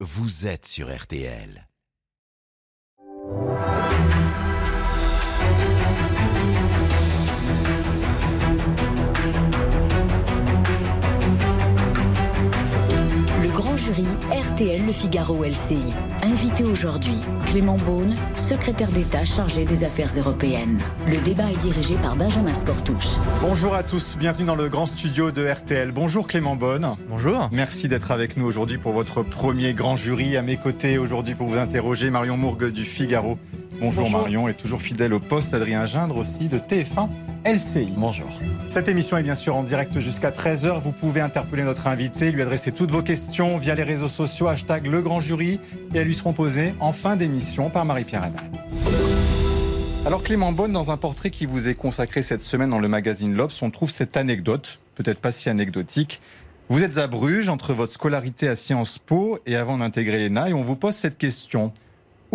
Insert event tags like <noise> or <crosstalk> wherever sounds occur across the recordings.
vous êtes sur RTL. Jury RTL Le Figaro LCI. Invité aujourd'hui, Clément Beaune, secrétaire d'État chargé des affaires européennes. Le débat est dirigé par Benjamin Sportouche. Bonjour à tous, bienvenue dans le grand studio de RTL. Bonjour Clément Beaune. Bonjour. Merci d'être avec nous aujourd'hui pour votre premier grand jury. À mes côtés aujourd'hui pour vous interroger, Marion Mourgue du Figaro. Bonjour, Marion, et toujours fidèle au poste, Adrien Gindre aussi de TF1 LCI. Bonjour. Cette émission est bien sûr en direct jusqu'à 13h. Vous pouvez interpeller notre invité, lui adresser toutes vos questions via les réseaux sociaux, hashtag le grand jury, et elles lui seront posées en fin d'émission par Marie-Pierre Haddad. Alors Clément Bonne, dans un portrait qui vous est consacré cette semaine dans le magazine L'Obs, on trouve cette anecdote, peut-être pas si anecdotique. Vous êtes à Bruges entre votre scolarité à Sciences Po et avant d'intégrer l'ENA, et on vous pose cette question.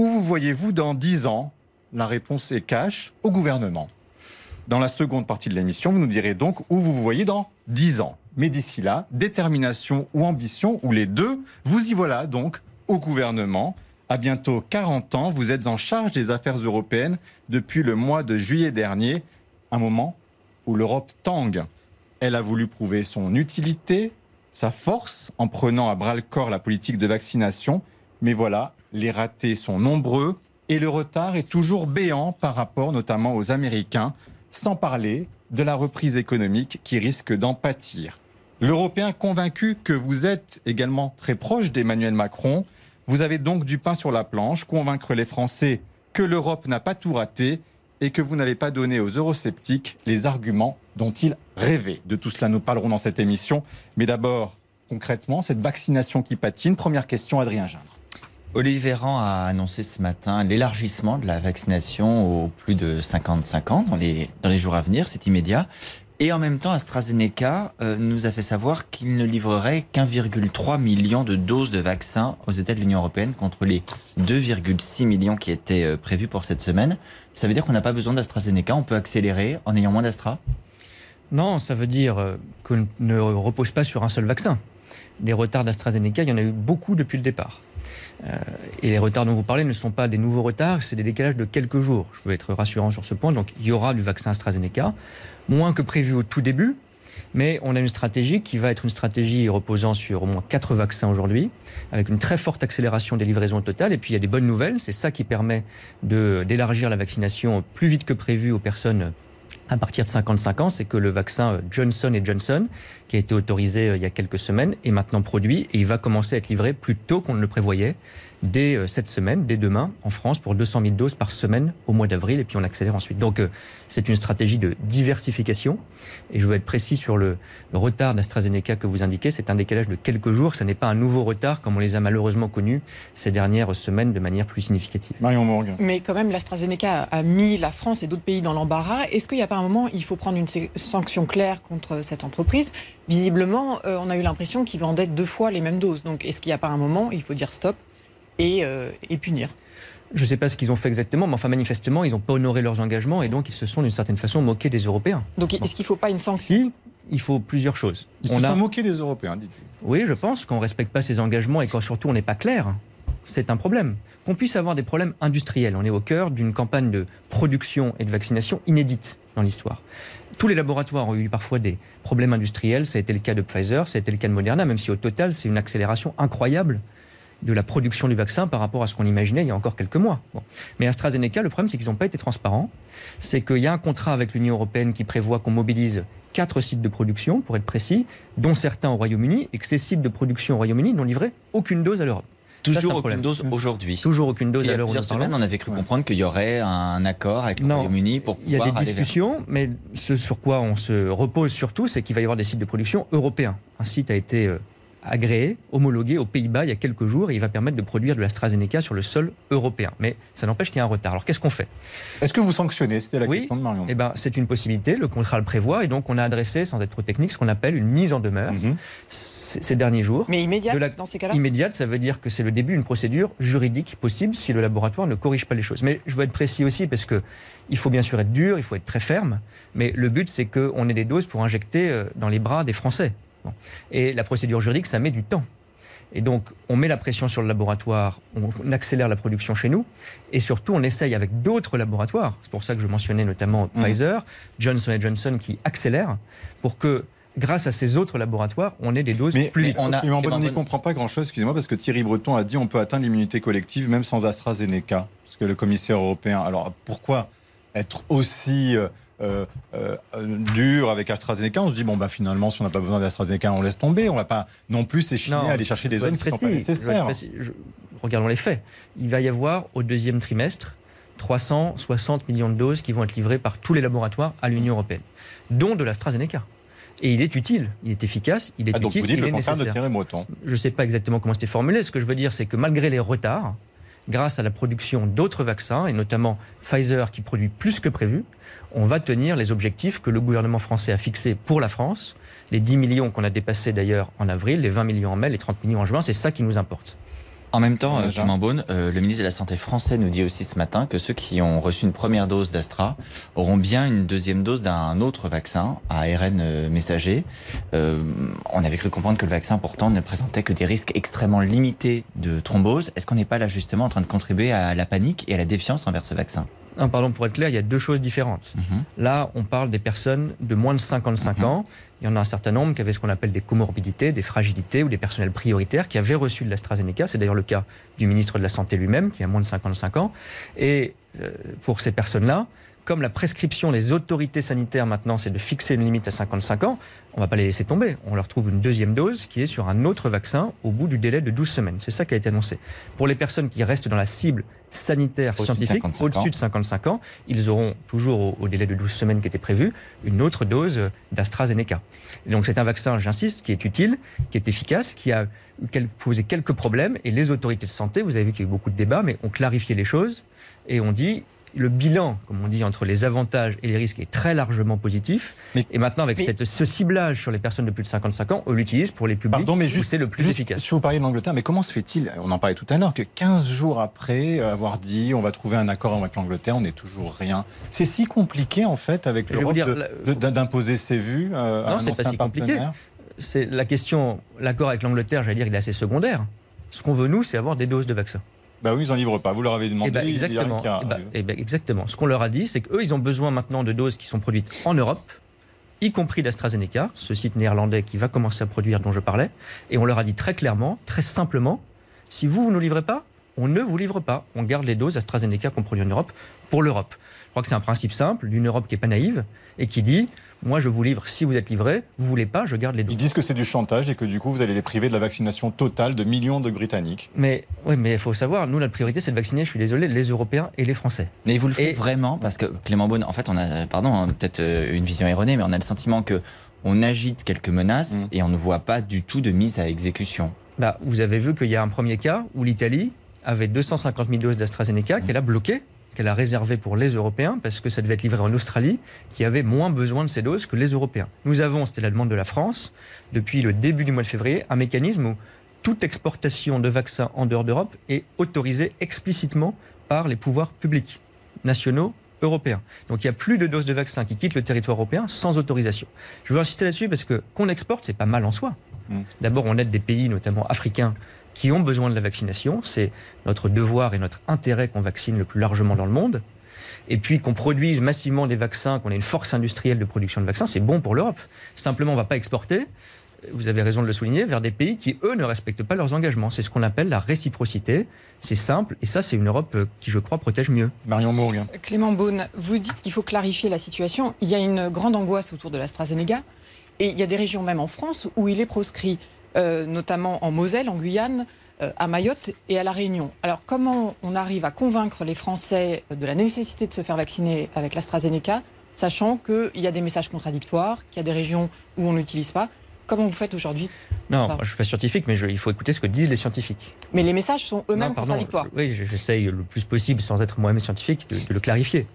Où vous voyez-vous dans 10 ans La réponse est cash au gouvernement. Dans la seconde partie de l'émission, vous nous direz donc où vous vous voyez dans 10 ans. Mais d'ici là, détermination ou ambition, ou les deux, vous y voilà donc au gouvernement. À bientôt 40 ans, vous êtes en charge des affaires européennes depuis le mois de juillet dernier, un moment où l'Europe tangue. Elle a voulu prouver son utilité, sa force, en prenant à bras le corps la politique de vaccination. Mais voilà, les ratés sont nombreux et le retard est toujours béant par rapport notamment aux Américains, sans parler de la reprise économique qui risque d'en pâtir. L'Européen convaincu que vous êtes également très proche d'Emmanuel Macron, vous avez donc du pain sur la planche, convaincre les Français que l'Europe n'a pas tout raté et que vous n'avez pas donné aux eurosceptiques les arguments dont ils rêvaient. De tout cela, nous parlerons dans cette émission. Mais d'abord, concrètement, cette vaccination qui patine. Première question, Adrien Gindre. Olivier Véran a annoncé ce matin l'élargissement de la vaccination aux plus de 55 ans dans les, jours à venir, c'est immédiat. Et en même temps, AstraZeneca euh, nous a fait savoir qu'il ne livrerait qu'1,3 million de doses de vaccins aux États de l'Union européenne contre les 2,6 millions qui étaient euh, prévus pour cette semaine. Ça veut dire qu'on n'a pas besoin d'AstraZeneca, on peut accélérer en ayant moins d'Astra? Non, ça veut dire euh, qu'on ne repose pas sur un seul vaccin. Les retards d'AstraZeneca, il y en a eu beaucoup depuis le départ. Euh, et les retards dont vous parlez ne sont pas des nouveaux retards, c'est des décalages de quelques jours. Je veux être rassurant sur ce point. Donc il y aura du vaccin AstraZeneca, moins que prévu au tout début, mais on a une stratégie qui va être une stratégie reposant sur au moins quatre vaccins aujourd'hui, avec une très forte accélération des livraisons totales. Et puis il y a des bonnes nouvelles, c'est ça qui permet d'élargir la vaccination plus vite que prévu aux personnes à partir de 55 ans, c'est que le vaccin Johnson Johnson, qui a été autorisé euh, il y a quelques semaines, est maintenant produit et il va commencer à être livré plus tôt qu'on ne le prévoyait dès euh, cette semaine, dès demain, en France, pour 200 000 doses par semaine au mois d'avril, et puis on accélère ensuite. Donc euh, c'est une stratégie de diversification, et je veux être précis sur le, retard d'AstraZeneca que vous indiquez, c'est un décalage de quelques jours, ce n'est pas un nouveau retard comme on les a malheureusement connus ces dernières semaines de manière plus significative. Marion Morgan. Mais quand même, l'AstraZeneca a mis la France et d'autres pays dans l'embarras. Est-ce qu'il n'y a pas un moment, il faut prendre une sanction claire contre cette entreprise? Visiblement, euh, on a eu l'impression qu'ils vendaient deux fois les mêmes doses. Donc est-ce qu'il n'y a pas un moment, il faut dire stop? Euh, et, punir. Je ne sais pas ce qu'ils ont fait exactement, mais enfin manifestement, ils n'ont pas honoré leurs engagements et donc ils se sont d'une certaine façon moqués des Européens. Donc est-ce qu'il ne faut pas une sanction? Si, il faut plusieurs choses. Ils on se sont moqués des Européens, dites-vous. Oui, je pense qu'on ne respecte pas ses engagements et quand surtout on n'est pas clair, c'est un problème. Qu'on puisse avoir des problèmes industriels. On est au cœur d'une campagne de production et de vaccination inédite dans l'histoire. Tous les laboratoires ont eu parfois des problèmes industriels. Ça a été le cas de Pfizer, ça a été le cas de Moderna, même si au total, c'est une accélération incroyable de la production du vaccin par rapport à ce qu'on imaginait il y a encore quelques mois. Mais AstraZeneca, le problème, c'est qu'ils n'ont pas été transparents. C'est qu'il y a un contrat avec l'Union européenne qui prévoit qu'on mobilise quatre sites de production, pour être précis, dont certains au Royaume-Uni, et que ces sites de production au Royaume-Uni n'ont livré aucune dose à l'Europe. Toujours aucune dose aujourd'hui. Toujours aucune dose à l'heure où nous semaines, on avait cru comprendre qu'il y aurait un accord avec le Royaume-Uni pour pouvoir. Il y a des discussions, mais ce sur quoi on se repose surtout, c'est qu'il va y avoir des sites de production européens. Un site a été euh, agréé, homologué aux Pays-Bas il y a quelques jours et il va permettre de produire de l'AstraZeneca sur le sol européen. Mais ça n'empêche qu'il y a un retard. Alors qu'est-ce qu'on fait? Est-ce que vous sanctionnez? C'était la question de Marion. Eh ben, c'est une possibilité, le contrat le prévoit et donc on a adressé, sans être trop technique, ce qu'on appelle une mise en demeure mhm. ces derniers jours. Mais immédiate dans ces cas-là? Immédiate, ça veut dire que c'est le début d'une procédure juridique possible si le laboratoire ne corrige pas les choses. Mais je veux être précis aussi parce que il faut bien sûr être dur, il faut être très ferme, mais le but c'est qu'on ait des doses pour injecter euh, dans les bras des Français. Et la procédure juridique, ça met du temps. Et donc, on met la pression sur le laboratoire, on accélère la production chez nous, et surtout, on essaye avec d'autres laboratoires. C'est pour ça que je mentionnais notamment Mmh. Pfizer, Johnson Johnson qui accélère pour que, grâce à ces autres laboratoires, on ait des doses Mais, plus mais vite. on a- n'y comprend pas grand-chose, excusez-moi, parce que Thierry Breton a dit on peut atteindre l'immunité collective même sans AstraZeneca. Parce que le commissaire européen. Alors pourquoi être aussi euh, euh, euh, dur avec AstraZeneca On se dit bon, bah, finalement, si on n'a pas besoin d'AstraZeneca, on laisse tomber. On ne va pas non plus s'échiner à aller chercher des zones qui ne sont pas nécessaires. Je- regardons les faits. Il va y avoir au deuxième trimestre 360 millions de doses qui vont être livrées par tous les laboratoires à l'Union européenne, dont de l'AstraZeneca. Et il est utile, il est efficace, il est Ah, donc utile, vous dites il le est de. Thierry Breton. Je ne sais pas exactement comment c'était formulé. Ce que je veux dire, c'est que malgré les retards, grâce à la production d'autres vaccins, et notamment Pfizer qui produit plus que prévu, on va tenir les objectifs que le gouvernement français a fixés pour la France. Les 10 millions qu'on a dépassés d'ailleurs en avril, les 20 millions en mai, les 30 millions en juin, c'est ça qui nous importe. En même temps, Ouais, euh, Beaune, euh, le ministre de la Santé français nous dit aussi ce matin que ceux qui ont reçu une première dose d'Astra auront bien une deuxième dose d'un autre vaccin à ARN euh, messager. Euh, on avait cru comprendre que le vaccin pourtant ne présentait que des risques extrêmement limités de thrombose. Est-ce qu'on n'est pas là justement en train de contribuer à la panique et à la défiance envers ce vaccin? Non, pardon, pour être clair, il y a deux choses différentes. Mhm. Là, on parle des personnes de moins de 55 Mhm. ans. Il y en a un certain nombre qui avaient ce qu'on appelle des comorbidités, des fragilités ou des personnels prioritaires qui avaient reçu de l'AstraZeneca. C'est d'ailleurs le cas du ministre de la Santé lui-même, qui a moins de 55 ans. Et euh, pour ces personnes-là, comme la prescription des autorités sanitaires maintenant, c'est de fixer une limite à 55 ans, on ne va pas les laisser tomber. On leur trouve une deuxième dose qui est sur un autre vaccin au bout du délai de 12 semaines. C'est ça qui a été annoncé. Pour les personnes qui restent dans la cible sanitaire de scientifique, 55 ans. au-dessus de 55 ans, ils auront toujours au, au délai de 12 semaines qui était prévu une autre dose d'AstraZeneca. Donc c'est un vaccin, j'insiste, qui est utile, qui est efficace, qui a posé quelques problèmes et les autorités de santé, vous avez vu qu'il y a eu beaucoup de débats, mais ont clarifié les choses et ont dit le bilan, comme on dit, entre les avantages et les risques est très largement positif. Mais- et maintenant, avec mais- cette, ce ciblage sur les personnes de plus de 55 ans, on l'utilise pour les publics Pardon, mais où juste, c'est le plus juste, efficace. Si vous parliez de l'Angleterre, mais comment se fait-il, on en parlait tout à l'heure, que 15 jours après avoir dit on va trouver un accord avec l'Angleterre, on n'est toujours rien? C'est si compliqué en fait avec l'Europe d'imposer ses vues euh, Non, c'est pas si compliqué. C'est la question, l'accord avec l'Angleterre, j'allais dire, il est assez secondaire. Ce qu'on veut, nous, c'est avoir des doses de vaccins. Bah oui, ils n'en livrent pas. Vous leur avez demandé. Eh ben, il y a exactement. Eh ben, eh ben, exactement. Ce qu'on leur a dit, c'est qu'eux, ils ont besoin maintenant de doses qui sont produites en Europe, y compris d'AstraZeneca, ce site néerlandais qui va commencer à produire dont je parlais. Et on leur a dit très clairement, très simplement, si vous, vous ne nous livrez pas, on ne vous livre pas. On garde les doses AstraZeneca qu'on produit en Europe pour l'Europe. Je crois que c'est un principe simple d'une Europe qui n'est pas naïve et qui dit, moi, je vous livre si vous êtes livré, vous voulez pas, je garde les doses. Ils disent que c'est du chantage et que du coup vous allez les priver de la vaccination totale de millions de Britanniques. Mais oui, mais il faut savoir, nous, notre priorité, c'est de vacciner, je suis désolé, les Européens et les Français. Mais vous le faites Et- vraiment parce que Clément Beaune, en fait, on a, pardon, hein, peut-être euh, une vision erronée, mais on a le sentiment que on agite quelques menaces Mm. et on ne voit pas du tout de mise à exécution. Bah, vous avez vu qu'il y a un premier cas où l'Italie avait 250 000 doses d'AstraZeneca qu'elle a bloquées, qu'elle a réservées pour les Européens parce que ça devait être livré en Australie, qui avait moins besoin de ces doses que les Européens. Nous avons, c'était la demande de la France, depuis le début du mois de février, un mécanisme où toute exportation de vaccins en dehors d'Europe est autorisée explicitement par les pouvoirs publics, nationaux, européens. Donc il n'y a plus de doses de vaccins qui quittent le territoire européen sans autorisation. Je veux insister là-dessus parce que qu'on exporte, c'est pas mal en soi. Mm. D'abord, on aide des pays, notamment africains, qui ont besoin de la vaccination. C'est notre devoir et notre intérêt qu'on vaccine le plus largement dans le monde. Et puis qu'on produise massivement des vaccins, qu'on ait une force industrielle de production de vaccins, c'est bon pour l'Europe. Simplement, on ne va pas exporter, vous avez raison de le souligner, vers des pays qui, eux, ne respectent pas leurs engagements. C'est ce qu'on appelle la réciprocité. C'est simple, et ça, c'est une Europe euh, qui, je crois, protège mieux. Marion Mourgue. Clément Beaune, vous dites qu'il faut clarifier la situation. Il y a une grande angoisse autour de l'AstraZeneca. Et il y a des régions, même en France, où il est proscrit, euh, notamment en Moselle, en Guyane, euh, à Mayotte et à La Réunion. Alors, comment on arrive à convaincre les Français de la nécessité de se faire vacciner avec l'AstraZeneca, sachant qu'il y a des messages contradictoires, qu'il y a des régions où on n'utilise pas Comment vous faites aujourd'hui Non, Enfin. je ne suis pas scientifique, mais je- il faut écouter ce que disent les scientifiques. Mais les messages sont eux-mêmes contradictoires. Oui, j'essaye le plus possible, sans être moi-même scientifique, de, de le clarifier.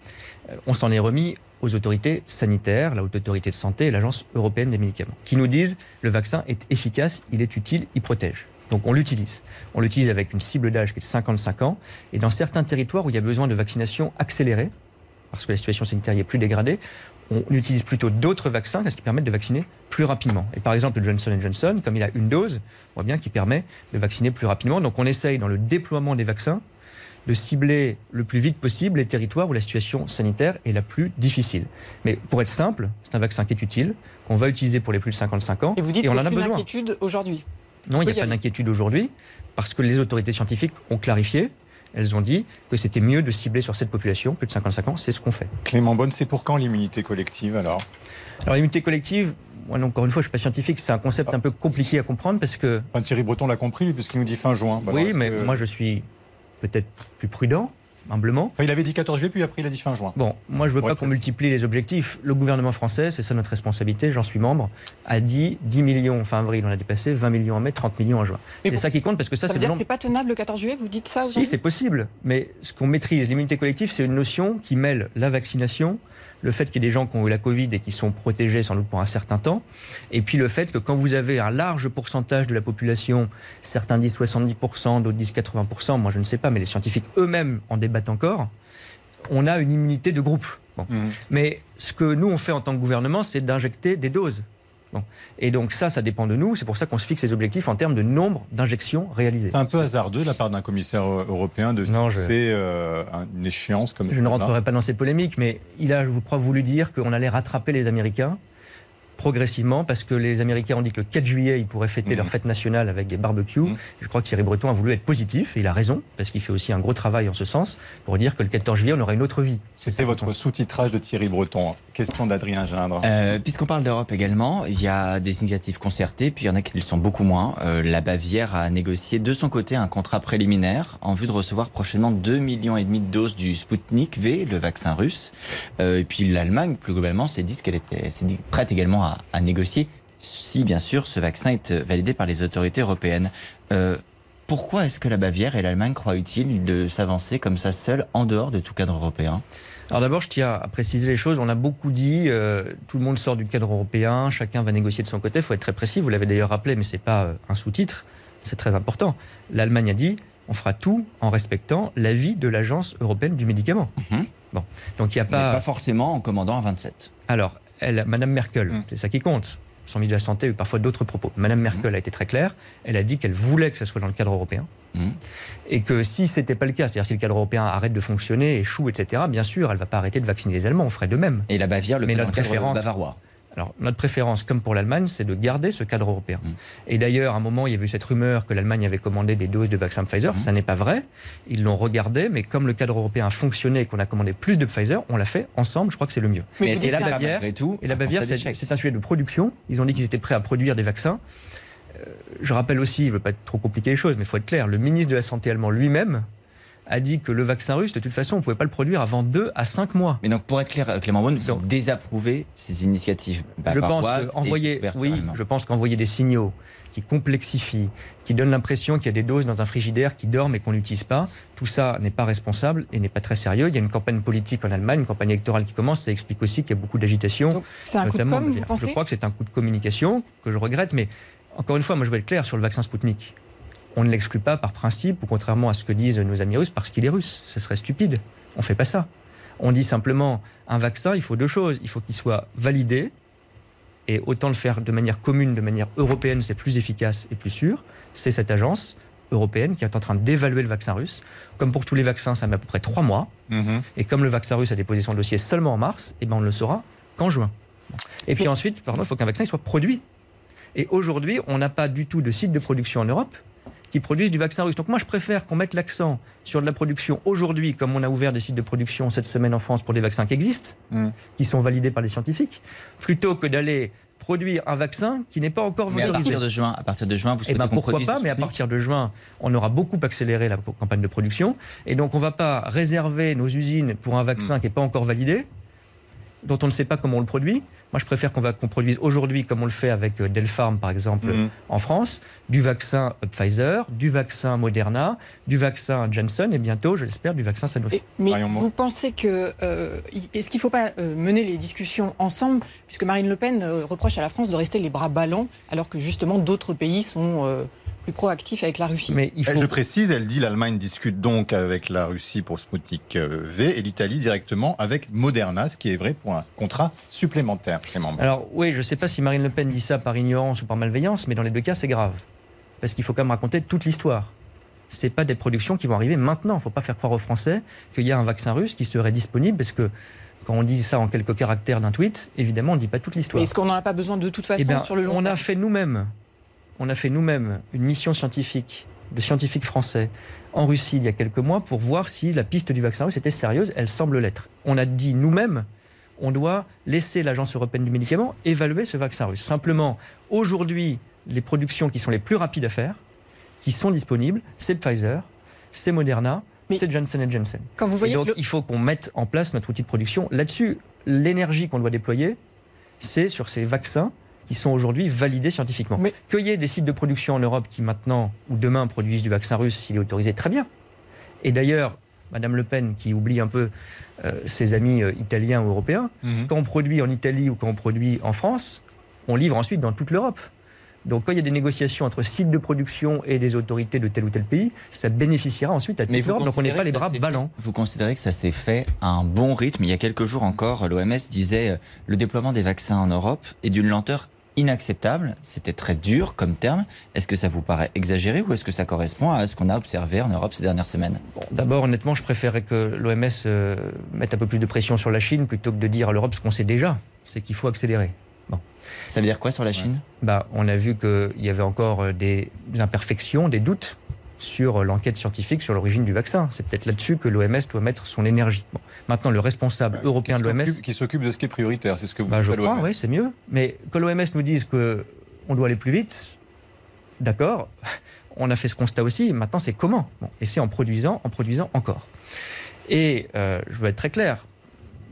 Euh, On s'en est remis aux autorités sanitaires, la Haute Autorité de Santé et l'Agence européenne des médicaments, qui nous disent le vaccin est efficace, il est utile, il protège. Donc on l'utilise. On l'utilise avec une cible d'âge qui est de 55 ans. Et dans certains territoires où il y a besoin de vaccination accélérée, parce que la situation sanitaire y est plus dégradée, on utilise plutôt d'autres vaccins parce qu'ils permettent de vacciner plus rapidement. Et par exemple, le Johnson Johnson, comme il a une dose, on voit bien qu'il permet de vacciner plus rapidement. Donc on essaye dans le déploiement des vaccins de cibler le plus vite possible les territoires où la situation sanitaire est la plus difficile. Mais pour être simple, c'est un vaccin qui est utile, qu'on va utiliser pour les plus de 55 ans. Et vous dites qu'il on n'y en a besoin. d'inquiétude aujourd'hui Non, il n'y a pas d'inquiétude aujourd'hui, parce que les autorités scientifiques ont clarifié. Elles ont dit que c'était mieux de cibler sur cette population, plus de 55 ans, c'est ce qu'on fait. Clément Bonne, c'est pour quand l'immunité collective alors? Alors l'immunité collective, moi, encore une fois, je ne suis pas scientifique, c'est un concept un peu compliqué à comprendre parce que, Enfin, Thierry Breton l'a compris, puisqu'il nous dit fin juin. Bah, oui, mais que- moi je suis peut-être plus prudent, humblement. Enfin, il avait dit 14 juillet, puis après il a dit fin juin. Bon, moi je veux pas qu'on multiplie les objectifs. Le gouvernement français, c'est ça notre responsabilité, j'en suis membre, a dit 10 millions fin avril, on a dépassé 20 millions en mai, 30 millions en juin. C'est ça qui compte parce que ça, Ça, c'est veut le dire que nombre. c'est pas tenable le 14 juillet Vous dites ça Si, aujourd'hui c'est possible, mais ce qu'on maîtrise, l'immunité collective, c'est une notion qui mêle la vaccination, le fait qu'il y ait des gens qui ont eu la Covid et qui sont protégés sans doute pour un certain temps, et puis le fait que quand vous avez un large pourcentage de la population, certains disent 70%, d'autres disent 80%, moi je ne sais pas, mais les scientifiques eux-mêmes en débattent encore, on a une immunité de groupe. Bon. Mhm. Mais ce que nous on fait en tant que gouvernement, c'est d'injecter des doses. Bon. Et donc ça, ça dépend de nous. C'est pour ça qu'on se fixe les objectifs en termes de nombre d'injections réalisées. C'est un peu hasardeux de la part d'un commissaire européen de Non, je- fixer euh, un- une échéance comme Je ne rentrerai pas dans ces polémiques, mais il a, je crois, voulu dire qu'on allait rattraper les Américains progressivement parce que les Américains ont dit que le 4 juillet, ils pourraient fêter leur fête nationale avec des barbecues. Mhm. Je crois que Thierry Breton a voulu être positif, et il a raison, parce qu'il fait aussi un gros travail en ce sens, pour dire que le 14 juillet, on aura une autre vie. C'était votre sous-titrage de Thierry Breton. Question d'Adrien Gindre. Euh, Puisqu'on parle d'Europe également, il y a des initiatives concertées, puis il y en a qui le sont beaucoup moins. Euh, la Bavière a négocié de son côté un contrat préliminaire en vue de recevoir prochainement 2,5 millions et demi de doses du Sputnik V, le vaccin russe. Euh, et puis l'Allemagne, plus globalement, s'est dit qu'elle était s'est dit prête également à, à négocier, si bien sûr ce vaccin est validé par les autorités européennes. Euh, pourquoi est-ce que la Bavière et l'Allemagne croient utile de s'avancer comme ça seule en dehors de tout cadre européen? Alors d'abord, je tiens à préciser les choses. On a beaucoup dit, euh, tout le monde sort du cadre européen, chacun va négocier de son côté. Il faut être très précis. Vous l'avez d'ailleurs rappelé, mais c'est pas euh, un sous-titre. C'est très important. L'Allemagne a dit, on fera tout en respectant l'avis de l'Agence européenne du médicament. Mhm. Bon, donc il n'y a Mais pas. pas forcément en commandant à 27. Alors, elle, Madame Merkel, Mm. c'est ça qui compte. Son ministre de la Santé a eu parfois d'autres propos. Madame Merkel a été très claire. Elle a dit qu'elle voulait que ça soit dans le cadre européen. Mhm. Et que si ce n'était pas le cas, c'est-à-dire si le cadre européen arrête de fonctionner, échoue, etc., bien sûr, elle ne va pas arrêter de vacciner les Allemands. On ferait de même. Et la Bavière, le Mais notre préférence- bavarois. Alors, notre préférence, comme pour l'Allemagne, c'est de garder ce cadre européen. Mm. Et d'ailleurs, à un moment, il y avait eu cette rumeur que l'Allemagne avait commandé des doses de vaccin Pfizer. Mm. Ça n'est pas vrai. Ils l'ont regardé, mais comme le cadre européen a fonctionné et qu'on a commandé plus de Pfizer, on l'a fait ensemble. Je crois que c'est le mieux. Mais et la Bavière- tout, Et la Bavière, c'est un sujet de production. Ils ont dit qu'ils étaient prêts à produire des vaccins. Euh, je rappelle aussi, je ne veux pas trop compliquer les choses, mais il faut être clair, le ministre de la Santé allemand lui-même a dit que le vaccin russe, de toute façon, on ne pouvait pas le produire avant 2 à 5 mois. Mais donc, pour être clair, Clément Beaune, vous Donc- désapprouvez ces initiatives Je pense ouverture oui, je pense qu'envoyer des signaux qui complexifient, qui donnent l'impression qu'il y a des doses dans un frigidaire qui dorment et qu'on n'utilise pas, tout ça n'est pas responsable et n'est pas très sérieux. Il y a une campagne politique en Allemagne, une campagne électorale qui commence. Ça explique aussi qu'il y a beaucoup d'agitation. C'est un coup de com', je vous crois que c'est un coup de communication que je regrette, mais encore une fois, moi je vais être clair sur le vaccin Sputnik. On ne l'exclut pas par principe, ou contrairement à ce que disent nos amis russes, parce qu'il est russe. Ce serait stupide. On ne fait pas ça. On dit simplement, un vaccin, il faut deux choses. Il faut qu'il soit validé, et autant le faire de manière commune, de manière européenne, c'est plus efficace et plus sûr. C'est cette agence européenne qui est en train d'évaluer le vaccin russe. Comme pour tous les vaccins, ça met à peu près trois mois. Mhm. Et comme le vaccin russe a déposé son dossier seulement en mars, eh ben on ne le saura qu'en juin. Et puis ensuite, pardon, il faut qu'un vaccin soit produit. Et aujourd'hui, on n'a pas du tout de site de production en Europe qui produisent du vaccin russe. Donc moi, je préfère qu'on mette l'accent sur de la production aujourd'hui, comme on a ouvert des sites de production cette semaine en France pour des vaccins qui existent, Mm. qui sont validés par les scientifiques, plutôt que d'aller produire un vaccin qui n'est pas encore Mais à valorisé. partir de juin, à partir de juin, vous Eh souhaitez ben qu'on pourquoi pas, mais à partir de juin, on aura beaucoup accéléré la campagne de production. Et donc, on ne va pas réserver nos usines pour un Mm. vaccin qui n'est pas encore validé, dont on ne sait pas comment on le produit. Moi, je préfère qu'on va- qu'on produise aujourd'hui, comme on le fait avec euh, Delpharm, par exemple, Mhm. en France, du vaccin Pfizer, du vaccin Moderna, du vaccin Johnson et bientôt, je l'espère, du vaccin Sanofi. Et- mais Marion Moore. vous pensez que euh, est-ce qu'il ne faut pas euh, mener les discussions ensemble, puisque Marine Le Pen euh, reproche à la France de rester les bras ballants, alors que justement d'autres pays sont euh, plus proactif avec la Russie. Mais il faut... Je précise, elle dit l'Allemagne discute donc avec la Russie pour Sputnik V et l'Italie directement avec Moderna, ce qui est vrai pour un contrat supplémentaire. Alors oui, je ne sais pas si Marine Le Pen dit ça par ignorance ou par malveillance, mais dans les deux cas, c'est grave. Parce qu'il faut quand même raconter toute l'histoire. Ce pas des productions qui vont arriver maintenant. Il ne faut pas faire croire aux Français qu'il y a un vaccin russe qui serait disponible, parce que quand on dit ça en quelques caractères d'un tweet, évidemment, on ne dit pas toute l'histoire. Est-ce qu'on n'en a pas besoin de toute façon eh sur le long On a fait nous-mêmes, on a fait nous-mêmes une mission scientifique de scientifiques français en Russie il y a quelques mois pour voir si la piste du vaccin russe était sérieuse. Elle semble l'être. On a dit nous-mêmes, on doit laisser l'Agence européenne du médicament évaluer ce vaccin russe. Simplement, aujourd'hui, les productions qui sont les plus rapides à faire, qui sont disponibles, c'est Pfizer, c'est Moderna, c'est Johnson Johnson. Quand vous voyez donc, il faut qu'on mette en place notre outil de production. Là-dessus, l'énergie qu'on doit déployer, c'est sur ces vaccins qui sont aujourd'hui validés scientifiquement. Mais... Qu'il y ait des sites de production en Europe qui maintenant ou demain produisent du vaccin russe s'il est autorisé, très bien. Et d'ailleurs, Madame Le Pen, qui oublie un peu euh, ses amis euh, italiens ou européens, mhm. quand on produit en Italie ou quand on produit en France, on livre ensuite dans toute l'Europe. Donc quand il y a des négociations entre sites de production et des autorités de tel ou tel pays, ça bénéficiera ensuite à toute l'Europe. Donc on n'est pas les bras ballants. Vous considérez que ça s'est fait à un bon rythme Il y a quelques jours encore, l'OMS disait euh, le déploiement des vaccins en Europe est d'une lenteur inacceptable. C'était très dur comme terme. Est-ce que ça vous paraît exagéré ou est-ce que ça correspond à ce qu'on a observé en Europe ces dernières semaines? D'abord, honnêtement, je préférerais que l'OMS euh, mette un peu plus de pression sur la Chine plutôt que de dire à l'Europe ce qu'on sait déjà, c'est qu'il faut accélérer. Bon. Ça veut dire quoi sur la Chine? Bah, On a vu qu'il y avait encore euh, des imperfections, des doutes sur l'enquête scientifique sur l'origine du vaccin. C'est peut-être là-dessus que l'OMS doit mettre son énergie. Maintenant, le responsable européen de l'OMS... Qui s'occupe de ce qui est prioritaire, c'est ce que vous bah, Je crois, oui, c'est mieux. Mais que l'OMS nous dise qu'on doit aller plus vite, d'accord, <laughs> on a fait ce constat aussi, maintenant c'est comment Et c'est en produisant, en produisant encore. Et euh, je veux être très clair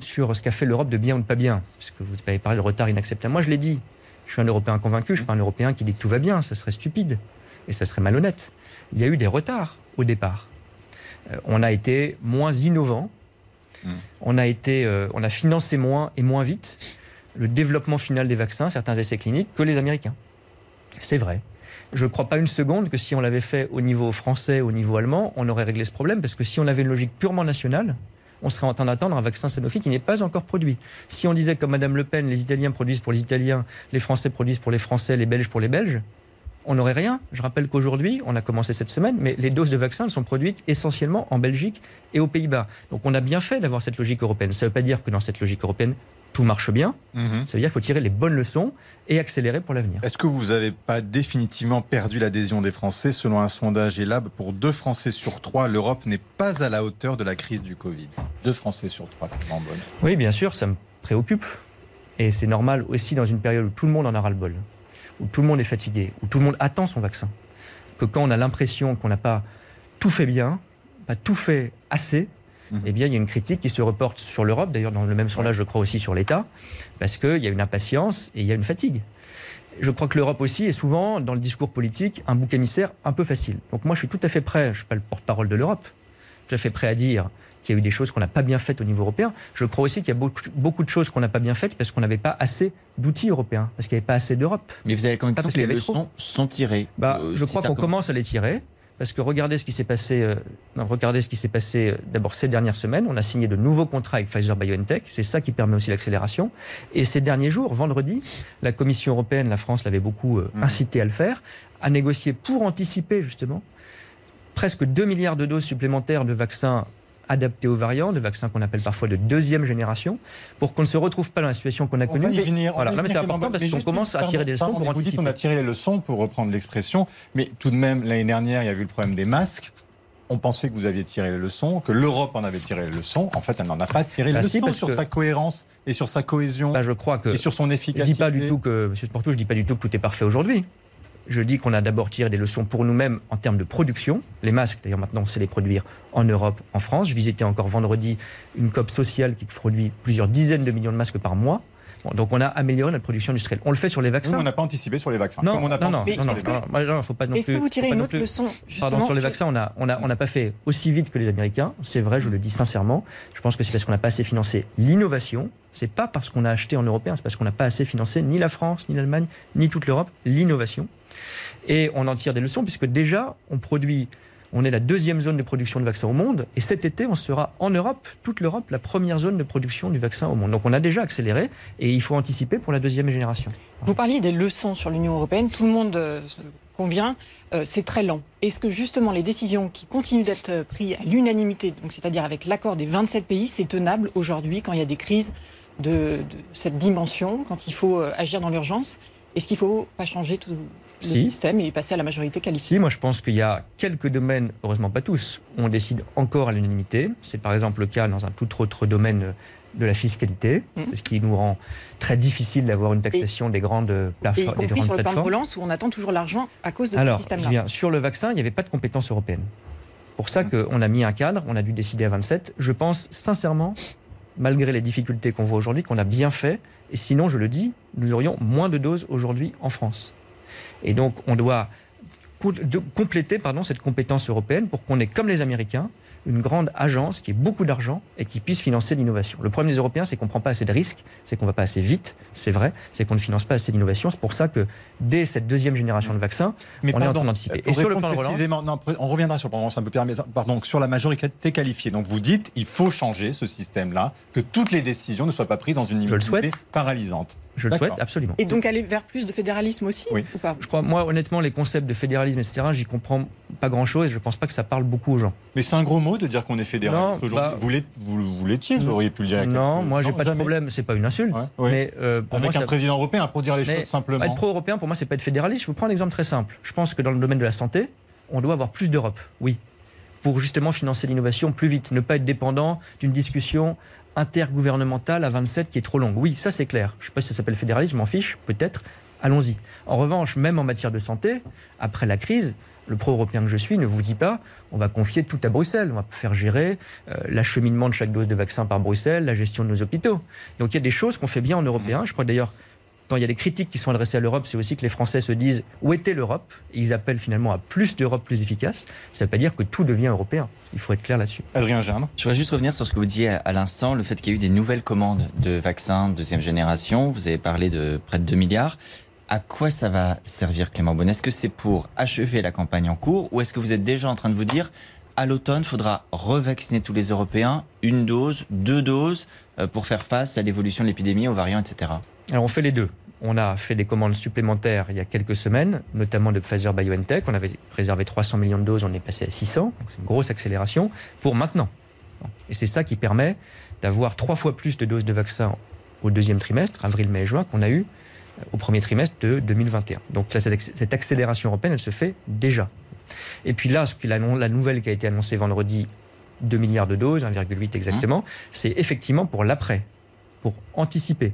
sur ce qu'a fait l'Europe de bien ou de pas bien, puisque vous avez parlé de retard inacceptable. Moi, je l'ai dit, je suis un Européen convaincu, je ne suis pas un Européen qui dit que tout va bien, ça serait stupide et ça serait malhonnête il y a eu des retards au départ. Euh, on a été moins innovant, hmm. on, a été, euh, on a financé moins et moins vite le développement final des vaccins, certains essais cliniques, que les Américains. C'est vrai. Je ne crois pas une seconde que si on l'avait fait au niveau français, au niveau allemand, on aurait réglé ce problème, parce que si on avait une logique purement nationale, on serait en train d'attendre un vaccin Sanofi qui n'est pas encore produit. Si on disait comme Madame Le Pen, les Italiens produisent pour les Italiens, les Français produisent pour les Français, les Belges pour les Belges, on n'aurait rien. Je rappelle qu'aujourd'hui, on a commencé cette semaine, mais les doses de vaccins sont produites essentiellement en Belgique et aux Pays-Bas. Donc on a bien fait d'avoir cette logique européenne. Ça ne veut pas dire que dans cette logique européenne, tout marche bien. Mhm. Ça veut dire qu'il faut tirer les bonnes leçons et accélérer pour l'avenir. Est-ce que vous n'avez pas définitivement perdu l'adhésion des Français? Selon un sondage ELAB, pour deux Français sur trois, l'Europe n'est pas à la hauteur de la crise du Covid. Deux Français sur trois, en bonne. Oui, bien sûr, ça me préoccupe. Et c'est normal aussi dans une période où tout le monde en a ras-le-bol où tout le monde est fatigué, où tout le monde attend son vaccin, que quand on a l'impression qu'on n'a pas tout fait bien, pas tout fait assez, mhm. eh bien, il y a une critique qui se reporte sur l'Europe, d'ailleurs dans le même sondage, je crois aussi sur l'État, parce qu'il y a une impatience et il y a une fatigue. Je crois que l'Europe aussi est souvent, dans le discours politique, un bouc émissaire un peu facile. Donc moi, je suis tout à fait prêt, je ne suis pas le porte-parole de l'Europe, tout à fait prêt à dire qu'il y a eu des choses qu'on n'a pas bien faites au niveau européen. Je crois aussi qu'il y a beaucoup, beaucoup de choses qu'on n'a pas bien faites parce qu'on n'avait pas assez d'outils européens, parce qu'il n'y avait pas assez d'Europe. Mais vous avez quand même dit que les leçons sont tirées. Bah, euh, je crois qu'on commence à les tirer. Parce que regardez ce qui s'est passé, euh, regardez ce qui s'est passé euh, d'abord ces dernières semaines. On a signé de nouveaux contrats avec Pfizer BioNTech. C'est ça qui permet aussi l'accélération. Et ces derniers jours, vendredi, la Commission européenne, la France l'avait beaucoup mmh. incité à le faire, à négocier pour anticiper justement presque 2 milliards de doses supplémentaires de vaccins adaptés aux variants, de vaccins qu'on appelle parfois de deuxième génération, pour qu'on ne se retrouve pas dans la situation qu'on a connue. y venir. Voilà. c'est important parce qu'on commence à tirer des leçons pour Vous dites qu'on a tiré les leçons, pour reprendre l'expression, mais tout de même, l'année dernière, il y a eu le problème des masques. On pensait que vous aviez tiré les leçons, que l'Europe en avait tiré les leçons. En fait, elle n'en a pas tiré les bah leçons sur sa cohérence et sur sa cohésion bah, je crois que et sur son efficacité. Je dis pas du tout que, Monsieur Porto, je dis pas du tout que tout est parfait aujourd'hui. Je dis qu'on a d'abord tiré des leçons pour nous-mêmes en termes de production. Les masques, d'ailleurs, maintenant, on sait les produire en Europe, en France. Je visitais encore vendredi une COP sociale qui produit plusieurs dizaines de millions de masques par mois. donc on a amélioré notre production industrielle. On le fait sur les vaccins. on n'a pas anticipé sur les vaccins. Non, non, non, non, non, faut pas non Est-ce que vous tirez une autre leçon Pardon, sur les vaccins, on n'a on a, on a pas fait aussi vite que les Américains. C'est vrai, je le dis sincèrement. Je pense que c'est parce qu'on n'a pas assez financé l'innovation. C'est pas parce qu'on a acheté en européen, c'est parce qu'on n'a pas assez financé ni la France, ni l'Allemagne, ni toute l'Europe, l'innovation. Et on en tire des leçons puisque déjà, on produit on est la deuxième zone de production de vaccins au monde. Et cet été, on sera en Europe, toute l'Europe, la première zone de production du vaccin au monde. Donc on a déjà accéléré et il faut anticiper pour la deuxième génération. Vous parliez des leçons sur l'Union européenne. Tout le monde euh, convient, euh, c'est très lent. Est-ce que justement les décisions qui continuent d'être euh, prises à l'unanimité, c'est-à-dire avec l'accord des 27 pays, c'est tenable aujourd'hui quand il y a des crises de, de cette dimension, quand il faut agir dans l'urgence? Est-ce qu'il ne faut pas changer tout, le système et passer à la majorité qualifiée. Si, moi je pense qu'il y a quelques domaines, heureusement pas tous, où on décide encore à l'unanimité. C'est par exemple le cas dans un tout autre domaine de la fiscalité, mmh. ce qui nous rend très difficile d'avoir une taxation des grandes plateformes. Y compris sur le plan de relance où on attend toujours l'argent à cause de ce système-là. Sur le vaccin, il n'y avait pas de compétences européennes. Pour ça mmh. qu'on a mis un cadre, on a dû décider à 27. Je pense sincèrement, malgré les difficultés qu'on voit aujourd'hui, qu'on a bien fait. Et sinon, je le dis, nous aurions moins de doses aujourd'hui en France. Et donc, on doit compléter pardon, cette compétence européenne pour qu'on ait, comme les Américains, une grande agence qui ait beaucoup d'argent et qui puisse financer l'innovation. Le problème des Européens, c'est qu'on ne prend pas assez de risques, c'est qu'on ne va pas assez vite, c'est vrai, c'est qu'on ne finance pas assez d'innovation. C'est pour ça que dès cette deuxième génération de vaccins, on est en train d'anticiper. Et sur le plan de relance, non, on reviendra sur un peu pardon, sur la majorité qualifiée. Donc vous dites, il faut changer ce système-là, que toutes les décisions ne soient pas prises dans une immunité paralysante. Je le souhaite absolument. Et donc aller vers plus de fédéralisme aussi oui. ou pas? Je crois, moi, honnêtement, les concepts de fédéralisme, etc., j'y comprends pas grand-chose et je ne pense pas que ça parle beaucoup aux gens. Mais c'est un gros mot de dire qu'on est fédéraliste aujourd'hui. Bah, vous l'étiez, vous auriez pu le dire. Non, moi, j'ai pas de problème. C'est pas une insulte. Mais euh, pour Avec un président européen, pour dire les choses simplement. Être pro-européen, pour moi, c'est pas être fédéraliste. Je vous prends un exemple très simple. Je pense que dans le domaine de la santé, on doit avoir plus d'Europe. Oui pour justement financer l'innovation plus vite, ne pas être dépendant d'une discussion intergouvernementale à 27 qui est trop longue. Oui, ça c'est clair. Je ne sais pas si ça s'appelle fédéralisme, je m'en fiche, peut-être. Allons-y. En revanche, même en matière de santé, après la crise, le pro-européen que je suis ne vous dit pas on va confier tout à Bruxelles, on va faire gérer euh, l'acheminement de chaque dose de vaccin par Bruxelles, la gestion de nos hôpitaux. Donc il y a des choses qu'on fait bien en européen. Je crois d'ailleurs quand il y a des critiques qui sont adressées à l'Europe, c'est aussi que les Français se disent où était l'Europe? Ils appellent finalement à plus d'Europe plus efficace. Ça ne veut pas dire que tout devient européen. Il faut être clair là-dessus. Adrien Germe. Je voudrais juste revenir sur ce que vous disiez à l'instant, le fait qu'il y a eu des nouvelles commandes de vaccins deuxième génération. Vous avez parlé de près de 2 milliards. À quoi ça va servir, Clément Bonnet Est-ce que c'est pour achever la campagne en cours ou est-ce que vous êtes déjà en train de vous dire à l'automne, il faudra revacciner tous les Européens, une dose, deux doses, euh, pour faire face à l'évolution de l'épidémie, aux variants, etc. Alors on fait les deux. On a fait des commandes supplémentaires il y a quelques semaines, notamment de Pfizer BioNTech. On avait réservé 300 millions de doses, on est passé à 600. C'est une grosse accélération pour maintenant. Et c'est ça qui permet d'avoir trois fois plus de doses de vaccins au deuxième trimestre, avril, mai et juin, qu'on a eu euh, au premier trimestre de 2021. Donc cette accélération européenne, elle se fait déjà. Et puis là, ce la, la nouvelle qui a été annoncée vendredi, 2 milliards de doses, 1,8 exactement, mmh. c'est effectivement pour l'après, pour anticiper.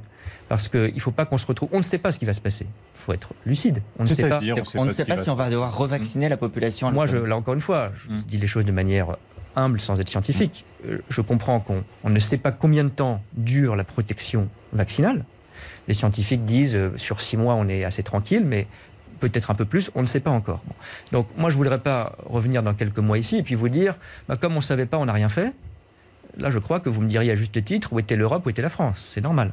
Parce qu'il ne faut pas qu'on se retrouve. On ne sait pas ce qui va se passer. Il faut être lucide. On ne sait pas. on, ne sait pas, si on va devoir revacciner la population. Moi, je, là encore une fois, je mm. dis les choses de manière humble sans être scientifique. Euh, je comprends qu'on ne sait pas combien de temps dure la protection vaccinale. Les scientifiques disent euh, sur six mois on est assez tranquille, mais peut-être un peu plus, on ne sait pas encore. Donc moi je ne voudrais pas revenir dans quelques mois ici et puis vous dire, bah, comme on ne savait pas, on n'a rien fait là, je crois que vous me diriez à juste titre où était l'Europe, où était la France. C'est normal.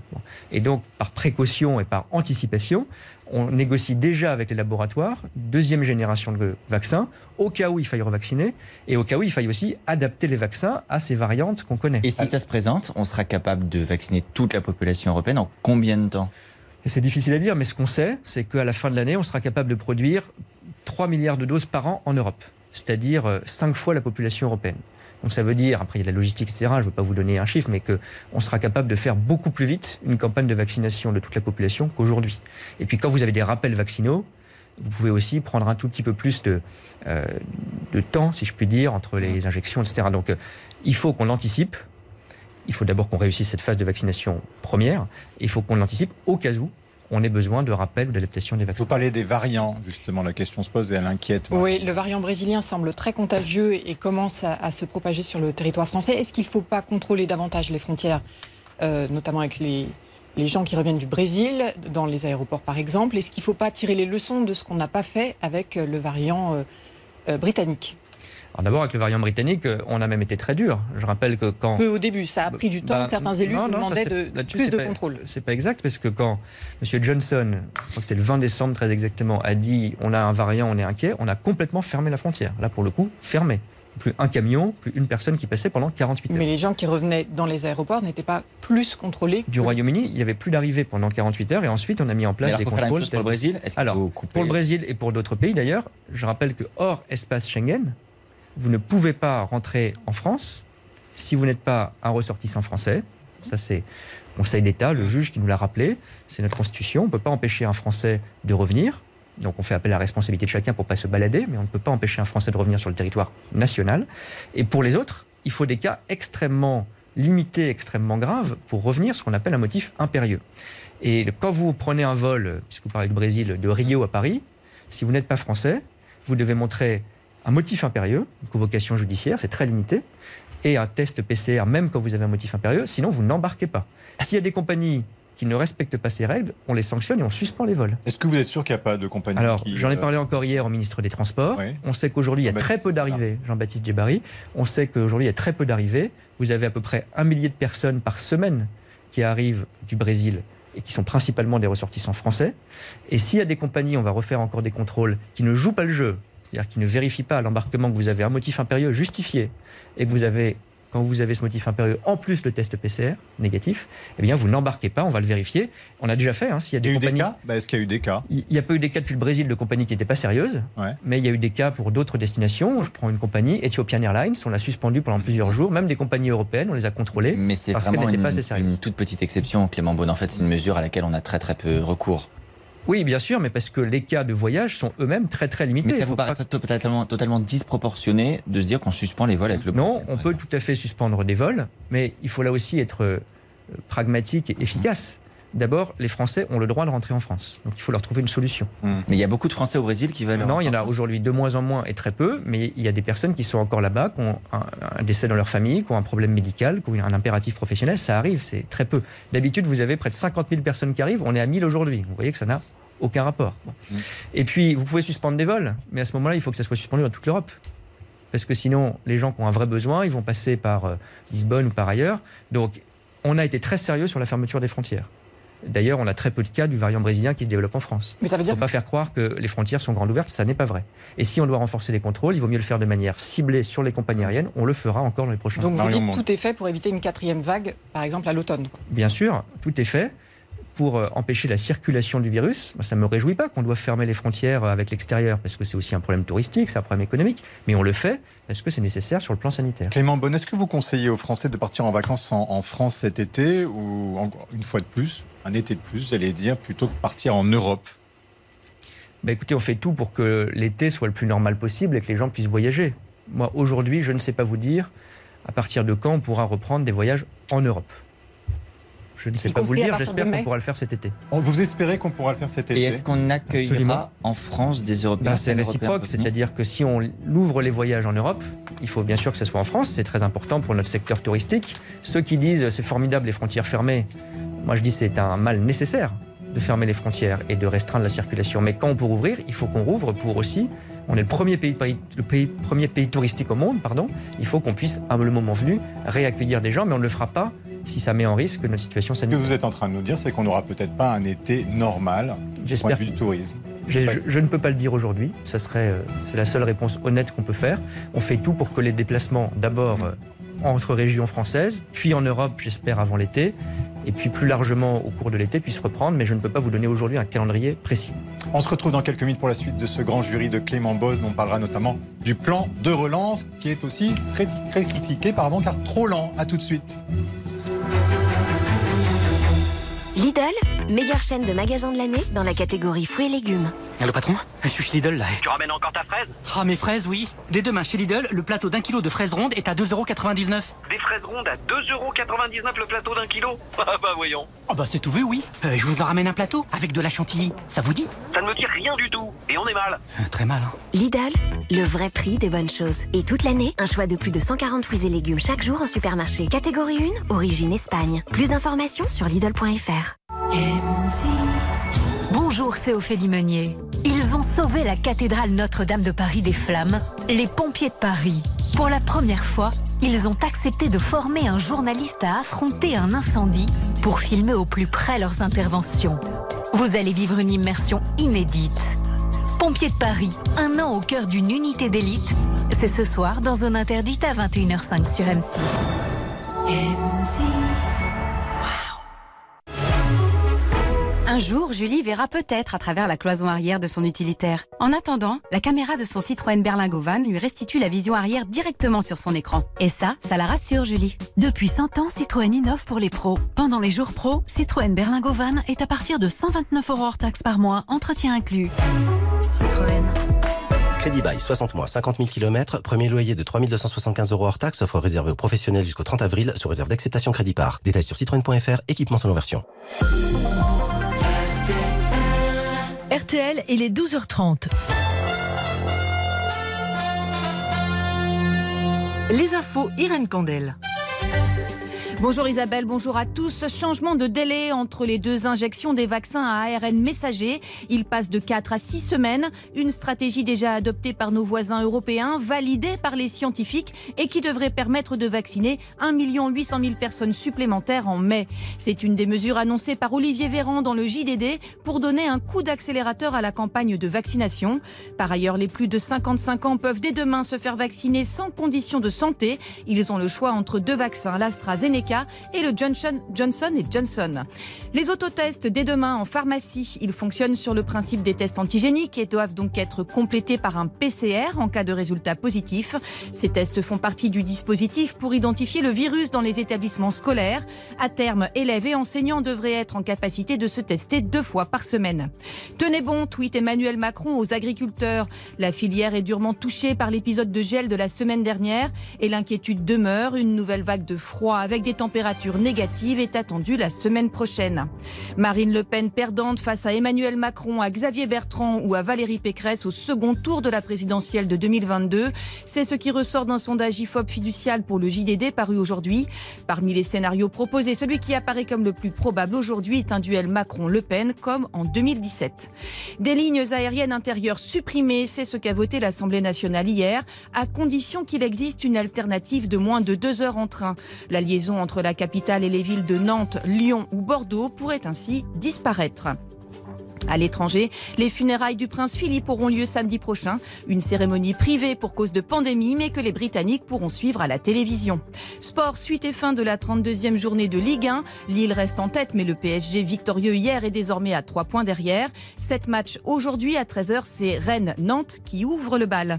Et donc, par précaution et par anticipation, on négocie déjà avec les laboratoires, deuxième génération de vaccins, au cas où il faille revacciner, et au cas où il faille aussi adapter les vaccins à ces variantes qu'on connaît. Et si ça se présente, on sera capable de vacciner toute la population européenne en combien de temps? C'est difficile à dire, mais ce qu'on sait, c'est qu'à la fin de l'année, on sera capable de produire 3 milliards de doses par an en Europe, c'est-à-dire 5 fois la population européenne. Donc ça veut dire, après il y a la logistique, etc., je ne veux pas vous donner un chiffre, mais qu'on sera capable de faire beaucoup plus vite une campagne de vaccination de toute la population qu'aujourd'hui. Et puis quand vous avez des rappels vaccinaux, vous pouvez aussi prendre un tout petit peu plus de, euh, de temps, si je puis dire, entre les injections, etc. Donc euh, il faut qu'on anticipe. Il faut d'abord qu'on réussisse cette phase de vaccination première. Il faut qu'on l'anticipe au cas où on ait besoin de rappel ou d'adaptation des vaccins. Vous parlez des variants, justement, la question se pose et elle inquiète. Oui, le variant brésilien semble très contagieux et commence à, se propager sur le territoire français. Est-ce qu'il ne faut pas contrôler davantage les frontières, euh, notamment avec les, gens qui reviennent du Brésil, dans les aéroports par exemple? Est-ce qu'il ne faut pas tirer les leçons de ce qu'on n'a pas fait avec le variant euh, euh, britannique? Alors d'abord, avec le variant britannique, euh, on a même été très dur. Je rappelle que quand... Peu au début, ça a pris du temps. Bah, Certains élus non, non, ça, demandaient c'est- de, là-dessus, plus de pas- contrôle. C'est pas exact, parce que quand M. Johnson, je crois que c'était le 20 décembre très exactement, a dit on a un variant, on est inquiet, on a complètement fermé la frontière. Là, pour le coup, fermé. Plus un camion, plus une personne qui passait pendant 48 heures. Mais les gens qui revenaient dans les aéroports n'étaient pas plus contrôlés Du Royaume-Uni, il n'y avait plus d'arrivée pendant 48 heures et ensuite on a mis en place alors, des contrôles. pour le Brésil Alors, Pour le Brésil et pour d'autres pays d'ailleurs, je rappelle que hors espace Schengen, vous ne pouvez pas rentrer en France si vous n'êtes pas un ressortissant français. Ça, c'est le Conseil d'État, le juge qui nous l'a rappelé. C'est notre Constitution. On ne peut pas empêcher un Français de revenir. Donc, on fait appel à la responsabilité de chacun pour ne pas se balader, mais on ne peut pas empêcher un Français de revenir sur le territoire national. Et pour les autres, il faut des cas extrêmement limités, extrêmement graves pour revenir, ce qu'on appelle un motif impérieux. Et quand vous prenez un vol, puisque vous parlez du Brésil, de Rio à Paris, si vous n'êtes pas français, vous devez montrer un motif impérieux, une convocation judiciaire, c'est très limité, et un test PCR même quand vous avez un motif impérieux, sinon vous n'embarquez pas. S'il y a des compagnies qui ne respectent pas ces règles, on les sanctionne et on suspend les vols. Est-ce que vous êtes sûr qu'il n'y a pas de compagnie Alors, qui, j'en ai euh, parlé encore hier au ministre des Transports. Oui. On sait qu'aujourd'hui, il y a très peu d'arrivées, Jean-Baptiste Djebari. On sait qu'aujourd'hui, il y a très peu d'arrivées. Vous avez à peu près un millier de personnes par semaine qui arrivent du Brésil et qui sont principalement des ressortissants français. Et s'il y a des compagnies, on va refaire encore des contrôles, qui ne jouent pas le jeu, c'est-à-dire qui ne vérifient pas à l'embarquement que vous avez un motif impérieux justifié et que vous avez, quand vous avez ce motif impérieux, en plus le test PCR négatif, eh bien, vous n'embarquez pas, on va le vérifier. On a déjà fait, hein, s'il y a Il des y a eu des compagnies... cas? Bah, Est-ce qu'il y a eu des cas? Il n'y a pas eu des cas depuis le Brésil de compagnies qui n'étaient pas sérieuses, Ouais. mais il y a eu des cas pour d'autres destinations. Je prends une compagnie, Ethiopian Airlines, on l'a suspendue pendant plusieurs jours. Même des compagnies européennes, on les a contrôlées. Mais c'est parce qu'elle vraiment n'était une, pas assez sérieuse. une toute petite exception, Clément Beaune. En fait, c'est une mesure à laquelle on a très très peu recours. Oui, bien sûr, mais parce que les cas de voyage sont eux-mêmes très très limités. Mais ça Il vous faut paraît pas- totalement, totalement disproportionné de se dire qu'on suspend les vols avec le Non, on peut tout à fait suspendre des vols, mais il faut là aussi être euh, pragmatique et efficace. D'abord, les Français ont le droit de rentrer en France, donc il faut leur trouver une solution. Mais il y a beaucoup de Français au Brésil qui veulent. Non, il y en a aujourd'hui de moins en moins et très peu, mais il y a des personnes qui sont encore là-bas, qui ont un, un décès dans leur famille, qui ont un problème médical, qui ont un impératif professionnel. Ça arrive, c'est très peu. D'habitude, vous avez près de 50 000 personnes qui arrivent, on est à 1000 aujourd'hui. Vous voyez que ça n'a aucun rapport. Bon. Et puis, vous pouvez suspendre des vols, mais à ce moment-là, il faut que ça soit suspendu dans toute l'Europe. Parce que sinon, les gens qui ont un vrai besoin, ils vont passer par euh, Lisbonne ou par ailleurs. Donc, on a été très sérieux sur la fermeture des frontières. D'ailleurs, on a très peu de cas du variant brésilien qui se développe en France. Mais ça veut Il ne dire faut pas faire croire que les frontières sont grandes ouvertes, ça n'est pas vrai. Et si on doit renforcer les contrôles, il vaut mieux le faire de manière ciblée sur les compagnies aériennes. On le fera encore dans les prochains Donc vous dites tout est fait pour éviter une quatrième vague, par exemple à l'automne. Bien sûr, tout est fait pour euh, empêcher la circulation du virus. Moi, ça ne me réjouit pas qu'on doive fermer les frontières euh, avec l'extérieur, parce que c'est aussi un problème touristique, c'est un problème économique, mais on le fait parce que c'est nécessaire sur le plan sanitaire. Clément Bonne, est-ce que vous conseillez aux Français de partir en vacances en, en France cet été ou une fois de plus, un été de plus, j'allais dire, plutôt que partir en Europe Bah, écoutez, on fait tout pour que l'été soit le plus normal possible et que les gens puissent voyager. Moi, aujourd'hui, je ne sais pas vous dire à partir de quand on pourra reprendre des voyages en Europe. Je ne sais pas vous le dire, j'espère qu'on pourra le faire cet été. Vous espérez qu'on pourra le faire cet été Et est-ce qu'on accueillera Absolument. en France des Européens Ben, c'est réciproque, c'est-à-dire que si on ouvre les voyages en Europe, il faut bien sûr que ce soit en France, c'est très important pour notre secteur touristique. Ceux qui disent c'est formidable les frontières fermées, moi je dis c'est un mal nécessaire de fermer les frontières et de restreindre la circulation. Mais quand on peut rouvrir, il faut qu'on rouvre pour aussi, on est le premier pays, le pays- premier pays touristique au monde, pardon, il faut qu'on puisse, à le moment venu, réaccueillir des gens, mais on ne le fera pas si ça met en risque notre situation Ce que sanitaire. vous êtes en train de nous dire, c'est qu'on n'aura peut-être pas un été normal du point de vue du tourisme. Je, je- je ne peux pas le dire aujourd'hui. Ça serait, euh, c'est la seule réponse honnête qu'on peut faire. On fait tout pour que les déplacements, d'abord euh, entre régions françaises, puis en Europe, j'espère avant l'été, et puis plus largement au cours de l'été, puissent reprendre. Mais je ne peux pas vous donner aujourd'hui un calendrier précis. On se retrouve dans quelques minutes pour la suite de ce grand jury de Clément Beaune. On parlera notamment du plan de relance qui est aussi très, très critiqué, pardon, car trop lent. À tout de suite. Lidl, meilleure chaîne de magasins de l'année dans la catégorie fruits et légumes. Allô patron Je suis chez Lidl là. Tu ramènes encore ta fraise? Ah mes fraises oui. Dès demain chez Lidl, le plateau d'un kilo de fraises rondes est à 2,99€. Des fraises rondes à 2,99€ le plateau d'un kilo? <laughs> Ah bah voyons. Ah bah c'est tout vu oui. Euh, je vous en ramène un plateau avec de la chantilly. Ça vous dit? Ça ne me dit rien du tout. Et on est mal. Euh, Très mal hein. Lidl, le vrai prix des bonnes choses. Et toute l'année, un choix de plus de 140 fruits et légumes chaque jour en supermarché. Catégorie 1, origine Espagne. Plus d'informations sur Lidl.fr. Bonjour, c'est Ophélie Meunier. Ils ont sauvé la cathédrale Notre-Dame de Paris des flammes, les pompiers de Paris. Pour la première fois, ils ont accepté de former un journaliste à affronter un incendie pour filmer au plus près leurs interventions. Vous allez vivre une immersion inédite. Pompiers de Paris, un an au cœur d'une unité d'élite. C'est ce soir dans Zone Interdite à 21h05 sur M6. M6. Un jour, Julie verra peut-être à travers la cloison arrière de son utilitaire. En attendant, la caméra de son Citroën Berlingo Van lui restitue la vision arrière directement sur son écran. Et ça, ça la rassure, Julie. Depuis 100 ans, Citroën innove pour les pros. Pendant les jours pros, Citroën Berlingo Van est à partir de 129 euros hors taxes par mois, entretien inclus. Citroën. Crédit Bail, 60 mois, 50 000 km, premier loyer de 3275 euros hors taxe, offre réservée aux professionnels jusqu'au 30 avril, sous réserve d'acceptation crédit par. Détails sur citroën.fr, équipement selon version. RTL, il est 12h30. Les infos, Irène Candel. Bonjour Isabelle, bonjour à tous. Changement de délai entre les deux injections des vaccins à ARN messager. Il passe de 4 à 6 semaines. Une stratégie déjà adoptée par nos voisins européens, validée par les scientifiques et qui devrait permettre de vacciner 1 800 000 personnes supplémentaires en mai. C'est une des mesures annoncées par Olivier Véran dans le JDD pour donner un coup d'accélérateur à la campagne de vaccination. Par ailleurs, les plus de 55 ans peuvent dès demain se faire vacciner sans condition de santé. Ils ont le choix entre deux vaccins, l'AstraZeneca et le Johnson, Johnson Johnson. Les autotests dès demain en pharmacie, ils fonctionnent sur le principe des tests antigéniques et doivent donc être complétés par un PCR en cas de résultat positif. Ces tests font partie du dispositif pour identifier le virus dans les établissements scolaires. À terme, élèves et enseignants devraient être en capacité de se tester deux fois par semaine. Tenez bon, tweet Emmanuel Macron aux agriculteurs. La filière est durement touchée par l'épisode de gel de la semaine dernière et l'inquiétude demeure. Une nouvelle vague de froid avec des température négative est attendue la semaine prochaine. Marine Le Pen perdante face à Emmanuel Macron, à Xavier Bertrand ou à Valérie Pécresse au second tour de la présidentielle de 2022. C'est ce qui ressort d'un sondage IFOP fiducial pour le JDD paru aujourd'hui. Parmi les scénarios proposés, celui qui apparaît comme le plus probable aujourd'hui est un duel Macron-Le Pen comme en 2017. Des lignes aériennes intérieures supprimées, c'est ce qu'a voté l'Assemblée nationale hier, à condition qu'il existe une alternative de moins de deux heures en train. La liaison entre entre la capitale et les villes de Nantes, Lyon ou Bordeaux pourraient ainsi disparaître. À l'étranger, les funérailles du prince Philippe auront lieu samedi prochain. Une cérémonie privée pour cause de pandémie, mais que les Britanniques pourront suivre à la télévision. Sport, suite et fin de la 32e journée de Ligue 1. Lille reste en tête, mais le PSG victorieux hier est désormais à 3 points derrière. Sept matchs aujourd'hui à 13h, c'est Rennes-Nantes qui ouvre le bal.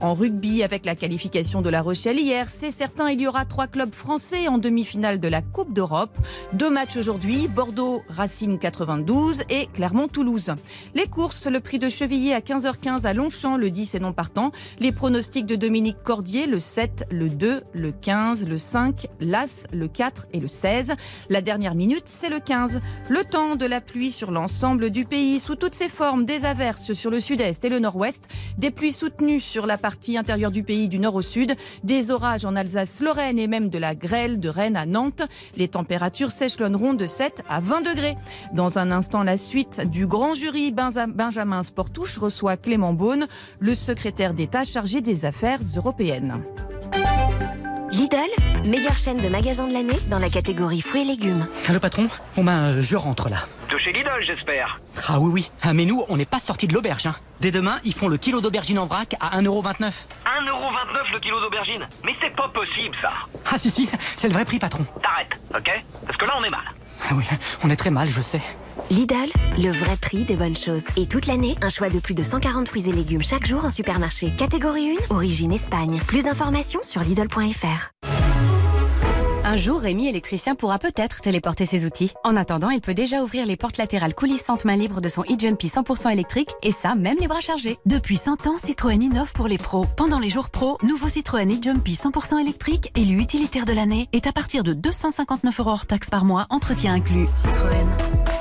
En rugby, avec la qualification de La Rochelle hier, c'est certain, il y aura trois clubs français en demi-finale de la Coupe d'Europe. Deux matchs aujourd'hui, Bordeaux, Racing 92 et Clermont-Toulouse. Les courses, le prix de Chevilly à 15h15 à Longchamp, le 10 et non partant. Les pronostics de Dominique Cordier, le 7, le 2, le 15, le 5, l'As, le 4 et le 16. La dernière minute, c'est le 15. Le temps de la pluie sur l'ensemble du pays, sous toutes ses formes, des averses sur le sud-est et le nord-ouest, des pluies soutenues sur la partie intérieure du pays du nord au sud, des orages en Alsace-Lorraine et même de la grêle de Rennes à Nantes. Les températures s'échelonneront de 7 à 20 degrés. Dans un instant, la suite du grand jury Benjamin Sportouche reçoit Clément Beaune, le secrétaire d'État chargé des affaires européennes. Lidl, meilleure chaîne de magasins de l'année dans la catégorie fruits et légumes. Allô patron Bon ben, je rentre là. De chez Lidl, j'espère. Ah oui, oui. Ah, mais nous, on n'est pas sorti de l'auberge. Hein. Dès demain, ils font le kilo d'aubergine en vrac à 1,29€. 1,29€ le kilo d'aubergine Mais c'est pas possible, ça. Ah si, si, c'est le vrai prix, patron. T'arrêtes, ok? Parce que là, on est mal. Ah oui, on est très mal, je sais. Lidl, le vrai prix des bonnes choses. Et toute l'année, un choix de plus de 140 fruits et légumes chaque jour en supermarché. Catégorie 1, origine Espagne. Plus d'informations sur Lidl.fr. Un jour, Rémi, électricien, pourra peut-être téléporter ses outils. En attendant, il peut déjà ouvrir les portes latérales coulissantes main libre de son e-Jumpy 100% électrique, et ça, même les bras chargés. Depuis 100 ans, Citroën innove pour les pros. Pendant les jours pros, nouveau Citroën e-Jumpy 100% électrique, élu utilitaire de l'année, est à partir de 259 euros hors taxes par mois, entretien inclus. Citroën.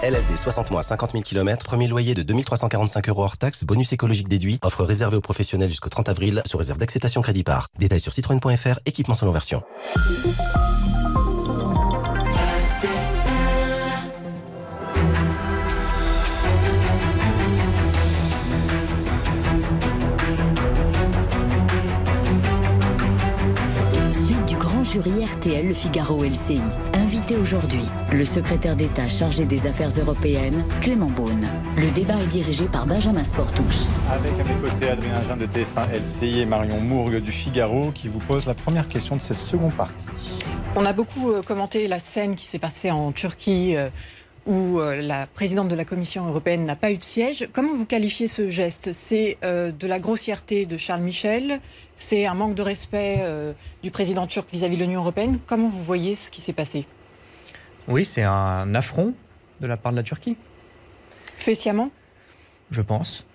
LLD 60 mois, 50 000 km, premier loyer de 2345 euros hors taxes, bonus écologique déduit, offre réservée aux professionnels jusqu'au 30 avril, sous réserve d'acceptation crédit par. Détails sur citroën.fr, équipement selon version. Jury RTL Le Figaro LCI. Invité aujourd'hui, le secrétaire d'État chargé des affaires européennes, Clément Beaune. Le débat est dirigé par Benjamin Sportouche. Avec à mes côtés Adrien Jean de TF1 LCI et Marion Mourgue du Figaro qui vous pose la première question de cette seconde partie. On a beaucoup euh, commenté la scène qui s'est passée en Turquie. euh, où euh, la présidente de la Commission européenne n'a pas eu de siège. Comment vous qualifiez ce geste? C'est euh, de la grossièreté de Charles Michel C'est un manque de respect euh, du président turc vis-à-vis de l'Union européenne Comment vous voyez ce qui s'est passé? Oui, c'est un affront de la part de la Turquie. Fait sciemment Je pense.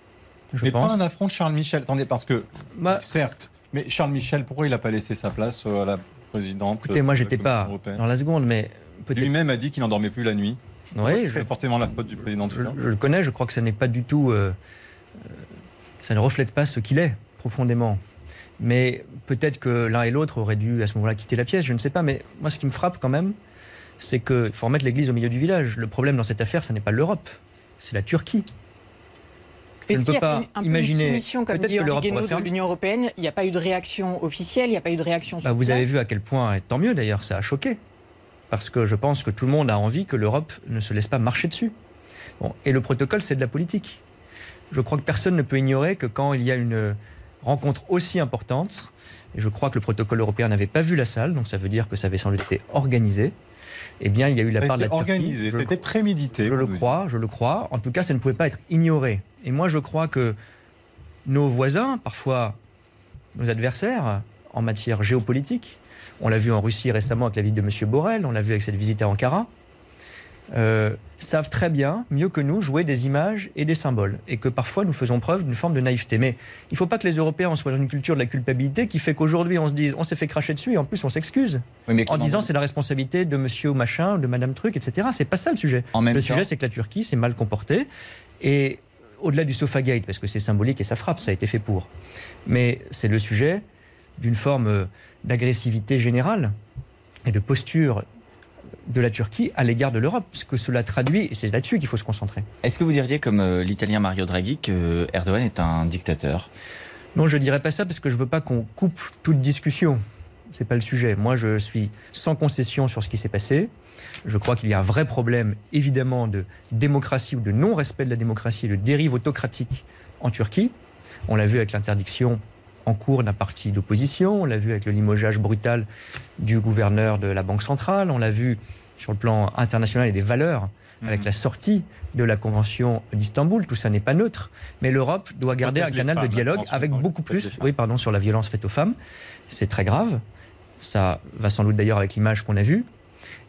Je mais pense. pas un affront de Charles Michel. Attendez, parce que, Bah- certes, mais Charles Michel, pourquoi il n'a pas laissé sa place euh, à la présidente Écoutez, moi, j'étais pas européenne? dans la seconde, mais peut-être. Lui-même a dit qu'il n'endormait plus la nuit. Oui, Ce serait je- forcément la faute du président Je, turc. je le connais, je crois que ça n'est pas du tout. euh, ça ne reflète pas ce qu'il est, profondément. Mais peut-être que l'un et l'autre auraient dû à ce moment-là quitter la pièce, je ne sais pas. Mais moi, ce qui me frappe quand même, c'est qu'il faut remettre l'église au milieu du village. Le problème dans cette affaire, ce n'est pas l'Europe, c'est la Turquie. Je ne peux pas un imaginer. Peut-être que l'Europe pourrait de faire. l'Union européenne Il n'y a pas eu de réaction officielle, il n'y a pas eu de réaction sur Bah, vous place. avez vu à quel point, et tant mieux d'ailleurs, ça a choqué. Parce que je pense que tout le monde a envie que l'Europe ne se laisse pas marcher dessus. Bon, et le protocole, c'est de la politique. Je crois que personne ne peut ignorer que quand il y a une rencontre aussi importante, et je crois que le protocole européen n'avait pas vu la salle, donc ça veut dire que ça avait sans doute été organisé, eh bien il y a eu la Ça part de la Turquie. organisé, c'était prémédité. je le crois, je le crois. En tout cas, ça ne pouvait pas être ignoré. Et moi, je crois que nos voisins, parfois nos adversaires en matière géopolitique, on l'a vu en Russie récemment avec la visite de M. Borrell, on l'a vu avec cette visite à Ankara, euh, savent très bien, mieux que nous, jouer des images et des symboles. Et que parfois, nous faisons preuve d'une forme de naïveté. Mais il ne faut pas que les Européens soient dans une culture de la culpabilité qui fait qu'aujourd'hui, on se dise, on s'est fait cracher dessus et en plus, on s'excuse. Oui, en disant, c'est la responsabilité de monsieur machin, de madame truc, etc. C'est pas ça le sujet. En même le temps- sujet, c'est que la Turquie s'est mal comportée. Et au-delà du Sofagate, parce que c'est symbolique et ça frappe, ça a été fait pour. Mais c'est le sujet d'une forme euh, d'agressivité générale et de posture de la Turquie à l'égard de l'Europe, ce que cela traduit, et c'est là-dessus qu'il faut se concentrer. Est-ce que vous diriez, comme euh, l'italien Mario Draghi, que Erdogan est un dictateur? Non, je dirais pas ça parce que je veux pas qu'on coupe toute discussion. C'est pas le sujet. Moi, je suis sans concession sur ce qui s'est passé. Je crois qu'il y a un vrai problème, évidemment, de démocratie ou de non-respect de la démocratie, de dérive autocratique en Turquie. On l'a vu avec l'interdiction en cours d'un parti d'opposition, on l'a vu avec le limogeage brutal du gouverneur de la Banque centrale, on l'a vu sur le plan international et des valeurs, avec la sortie de la Convention d'Istanbul. Tout ça n'est pas neutre. Mais l'Europe doit garder un canal de femmes, dialogue avec beaucoup plus, oui, pardon, sur la violence faite aux femmes. C'est très grave. Ça va sans doute d'ailleurs avec l'image qu'on a vue.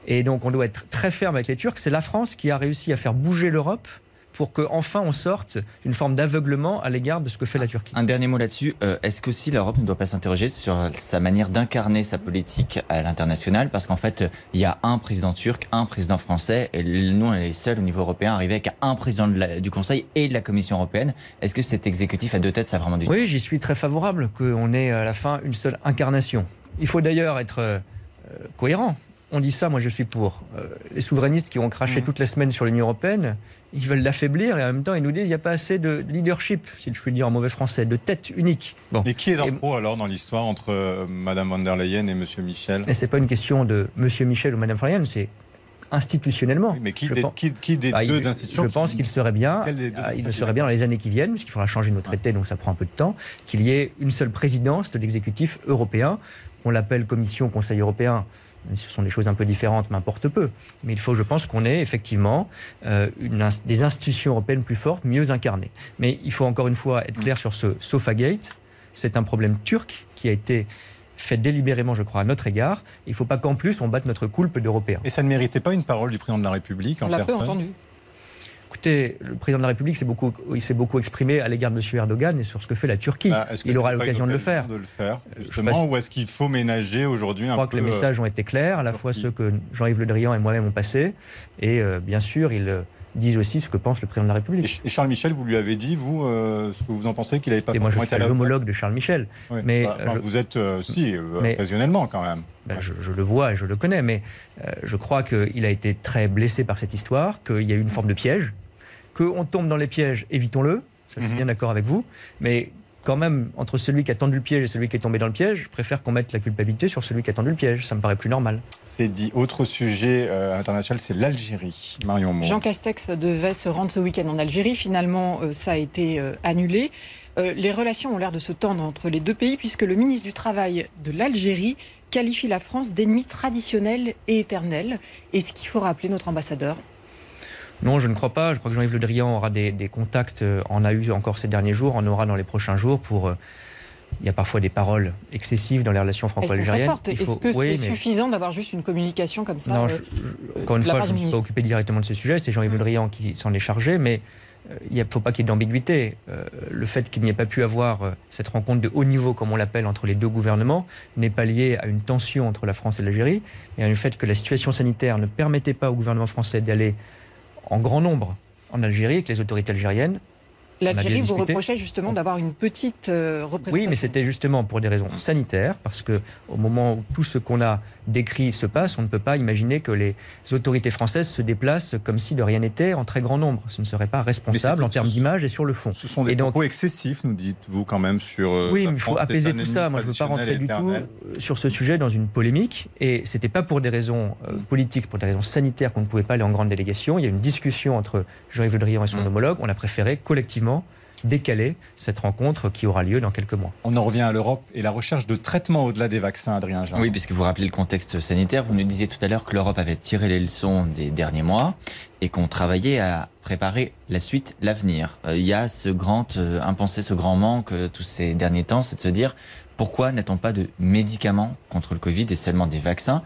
Et donc on doit être très ferme avec les Turcs. C'est la France qui a réussi à faire bouger l'Europe pour qu'enfin on sorte d'une forme d'aveuglement à l'égard de ce que fait la Turquie. Un dernier mot là-dessus. Euh, Est-ce que si l'Europe ne doit pas s'interroger sur sa manière d'incarner sa politique à l'international? Parce qu'en fait, il y a un président turc, un président français, et nous, on est les seuls au niveau européen à arriver avec un président la- du Conseil et de la Commission européenne. Est-ce que cet exécutif à deux têtes, ça a vraiment du Oui, j'y suis très favorable qu'on ait à la fin une seule incarnation. Il faut d'ailleurs être euh, cohérent. On dit ça, moi je suis pour. Euh, les souverainistes qui ont craché toute la semaine sur l'Union européenne, ils veulent l'affaiblir et en même temps ils nous disent qu'il n'y a pas assez de leadership, si je puis le dire en mauvais français, de tête unique. Bon. Mais qui est dans pro alors dans l'histoire entre euh, Madame von der Leyen et Monsieur Michel? Mais c'est pas une question de Monsieur Michel ou Madame Florian, c'est institutionnellement. Mais qui des, pense- qui, qui des Ah, deux il- institutions Je pense qu'il serait bien, ah, il serait bien dans les années qui viennent, puisqu'il faudra changer nos traités, donc ça prend un peu de temps, qu'il y ait une seule présidence de l'exécutif européen, qu'on l'appelle Commission, Conseil européen. Ce sont des choses un peu différentes, m'importe peu. Mais il faut, je pense, qu'on ait effectivement euh, une des institutions européennes plus fortes, mieux incarnées. Mais il faut encore une fois être clair sur ce Sofagate. C'est un problème turc qui a été fait délibérément, je crois, à notre égard. Il ne faut pas qu'en plus on batte notre coulpe d'Européens. Et ça ne méritait pas une parole du président de la République en On l'a peu personne entendu. Écoutez, le président de la République s'est beaucoup, il s'est beaucoup exprimé à l'égard de M. Erdogan et sur ce que fait la Turquie. Bah, que il aura l'occasion de le faire. de le faire je justement, ou est-ce qu'il faut ménager aujourd'hui Je un crois peu que les euh, messages ont été clairs, à la fois ceux que Jean-Yves Le Drian et moi-même ont passés, et euh, bien sûr, ils euh, disent aussi ce que pense le président de la République. Et Charles Michel, vous lui avez dit, vous, euh, ce que vous en pensez qu'il n'avait pas Et moi, je suis l'homologue de Charles Michel. Oui, mais bah, je- vous êtes, euh, si, euh, Mais- occasionnellement quand même. Ben, je, je le vois et je le connais, mais euh, je crois qu'il a été très blessé par cette histoire, qu'il y a eu une forme de piège, qu'on tombe dans les pièges, évitons-le, ça je suis bien d'accord avec vous, mais quand même, entre celui qui a tendu le piège et celui qui est tombé dans le piège, je préfère qu'on mette la culpabilité sur celui qui a tendu le piège. Ça me paraît plus normal. C'est dit. Autre sujet euh, international, c'est l'Algérie. Marion Moore. Jean Castex devait se rendre ce week-end en Algérie. Finalement, euh, ça a été euh, annulé. Euh, les relations ont l'air de se tendre entre les deux pays puisque le ministre du Travail de l'Algérie qualifie la France d'ennemi traditionnel et éternel. Est-ce qu'il faut rappeler notre ambassadeur Non, je ne crois pas. Je crois que Jean-Yves Le Drian aura des, des contacts, euh, en a eu encore ces derniers jours, en aura dans les prochains jours pour. euh, il y a parfois des paroles excessives dans les relations franco-algériennes. Est-ce faut- que c'est mais- suffisant d'avoir juste une communication comme ça Non, euh, je- Encore une fois, je ne me suis pas occupé directement de ce sujet, c'est Jean-Yves Le Drian qui s'en est chargé, mais il ne faut pas qu'il y ait d'ambiguïté. Euh, le fait qu'il n'y ait pas pu avoir euh, cette rencontre de haut niveau, comme on l'appelle, entre les deux gouvernements, n'est pas lié à une tension entre la France et l'Algérie, mais à le fait que la situation sanitaire ne permettait pas au gouvernement français d'aller en grand nombre en Algérie que les autorités algériennes L'Algérie vous reprochait justement d'avoir une petite euh, représentation. Oui, mais c'était justement pour des raisons sanitaires, parce que au moment où tout ce qu'on a décrit se passe, on ne peut pas imaginer que les autorités françaises se déplacent comme si de rien n'était en très grand nombre. Ce ne serait pas responsable en termes d'image et sur le fond. Ce sont des et donc, propos excessifs, nous dites-vous quand même, sur. euh, oui, mais il faut apaiser tout ça. Moi, je ne veux pas rentrer du tout euh, sur ce sujet dans une polémique. Et c'était pas pour des raisons euh, politiques, pour des raisons sanitaires qu'on ne pouvait pas aller en grande délégation. Il y a eu une discussion entre Jean-Yves Le Drian et son homologue. On a préféré collectivement décaler cette rencontre qui aura lieu dans quelques mois. On en revient à l'Europe et la recherche de traitement au-delà des vaccins, Adrien Jean. Oui, puisque vous rappelez le contexte sanitaire, vous nous disiez tout à l'heure que l'Europe avait tiré les leçons des derniers mois et qu'on travaillait à préparer la suite, l'avenir. Euh, Il y a ce grand euh, impensé, ce grand manque euh, tous ces derniers temps, c'est de se dire pourquoi n'a-t-on pas de médicaments contre le Covid et seulement des vaccins?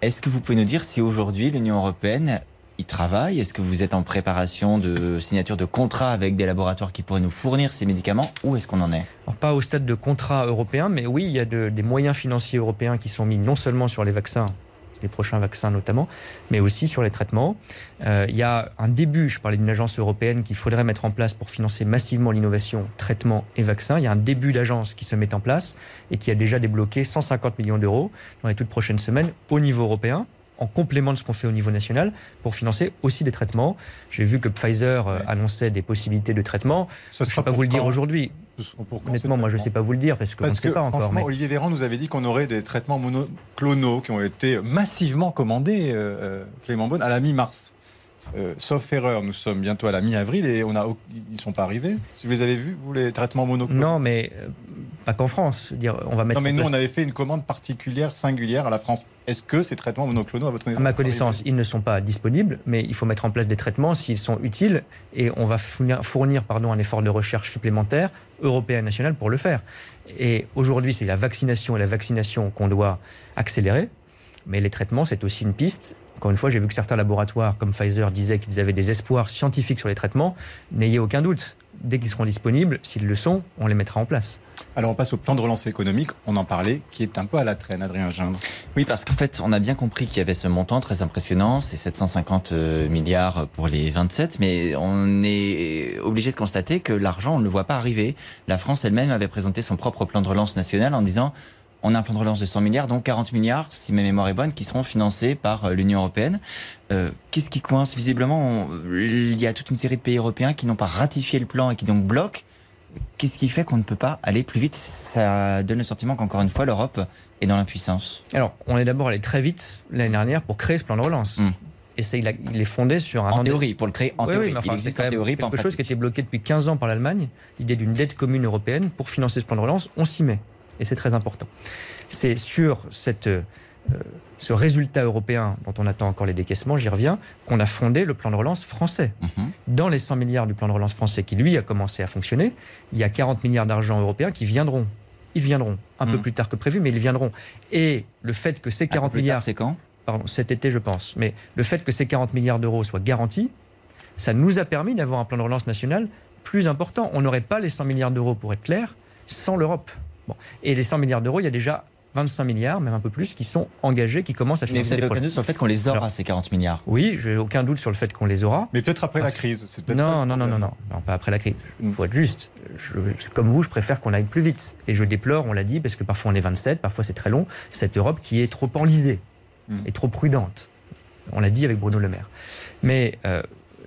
Est-ce que vous pouvez nous dire si aujourd'hui l'Union européenne y travaille? Est-ce que vous êtes en préparation de signature de contrats avec des laboratoires qui pourraient nous fournir ces médicaments? Où est-ce qu'on en est? Pas au stade de contrat européen, mais oui, il y a de- des moyens financiers européens qui sont mis non seulement sur les vaccins, les prochains vaccins notamment, mais aussi sur les traitements. Euh, il y a un début, je parlais d'une agence européenne qu'il faudrait mettre en place pour financer massivement l'innovation, traitement et vaccins. Il y a un début d'agence qui se met en place et qui a déjà débloqué 150 millions d'euros dans les toutes prochaines semaines au niveau européen en complément de ce qu'on fait au niveau national pour financer aussi des traitements. J'ai vu que Pfizer euh, annonçait des possibilités de traitement. Ça je ne peux pas vous le dire aujourd'hui. Honnêtement, moi je ne sais pas vous le dire parce qu'on ne sait pas encore. mais- Olivier Véran nous avait dit qu'on aurait des traitements monoclonaux qui ont été massivement commandés, euh, euh, Clément Beaune, à la mi-mars. Euh, sauf erreur, nous sommes bientôt à la mi-avril et on a, ils ne sont pas arrivés. Si vous les avez vus, vous, les traitements monoclonaux Non, mais euh, pas qu'en France. Dire, on va mettre Non, mais nous, place- on avait fait une commande particulière, singulière à la France. Est-ce que ces traitements monoclonaux, à votre À connaissance ma connaissance, ils ne sont pas disponibles, mais il faut mettre en place des traitements s'ils sont utiles et on va fournir, fournir, pardon, un effort de recherche supplémentaire, européen et national, pour le faire. Et aujourd'hui, c'est la vaccination et la vaccination qu'on doit accélérer, mais les traitements, c'est aussi une piste. Encore une fois, j'ai vu que certains laboratoires comme Pfizer disaient qu'ils avaient des espoirs scientifiques sur les traitements. N'ayez aucun doute. Dès qu'ils seront disponibles, s'ils le sont, on les mettra en place. Alors on passe au plan de relance économique, on en parlait, qui est un peu à la traîne, Adrien Gindre. Oui, parce qu'en fait, on a bien compris qu'il y avait ce montant très impressionnant, c'est 750 euh, milliards pour les 27, mais on est obligé de constater que l'argent, on ne le voit pas arriver. La France elle-même avait présenté son propre plan de relance national en disant on a un plan de relance de 100 milliards, donc 40 milliards, si ma mémoire est bonne, qui seront financés par euh, l'Union européenne. Euh, Qu'est-ce qui coince? Visiblement, on- il y a toute une série de pays européens qui n'ont pas ratifié le plan et qui donc bloquent. Qu'est-ce qui fait qu'on ne peut pas aller plus vite? Ça donne le sentiment qu'encore une fois, l'Europe est dans l'impuissance. Alors, on est d'abord allé très vite l'année dernière pour créer ce plan de relance. Et c'est- il, a- il est fondé sur un En théorie, pour le créer en Oui, théorie. oui, mais enfin, Il existe en théorie, quelque chose qui a été bloqué depuis 15 ans par l'Allemagne. L'idée d'une dette commune européenne pour financer ce plan de relance, on s'y met. Et c'est très important. C'est sur cette, euh, ce résultat européen dont on attend encore les décaissements, j'y reviens, qu'on a fondé le plan de relance français. Mhm. Dans les 100 milliards du plan de relance français qui, lui, a commencé à fonctionner, il y a 40 milliards d'argent européens qui viendront. Ils viendront un peu Mhm. plus tard que prévu, mais ils viendront. Et le fait que ces 40 plus tard, milliards. c'est quand? Pardon, cet été, je pense. Mais le fait que ces 40 milliards d'euros soient garantis, ça nous a permis d'avoir un plan de relance national plus important. On n'aurait pas les 100 milliards d'euros, pour être clair, sans l'Europe. Bon. Et les 100 milliards d'euros, il y a déjà 25 milliards, même un peu plus, qui sont engagés, qui commencent à Mais financer vous avez les aucun doute sur le fait qu'on les aura, ces 40 milliards? Oui, j'ai aucun doute sur le fait qu'on les aura. Mais peut-être après la crise. c'est peut-être ça Non, non, non, non, non, non, pas après la crise. Il faut être juste. Je- comme vous, je préfère qu'on aille plus vite. Et je déplore, on l'a dit, parce que parfois on est 27, parfois c'est très long, cette Europe qui est trop enlisée Mm. et trop prudente. On l'a dit avec Bruno Le Maire. Mais euh,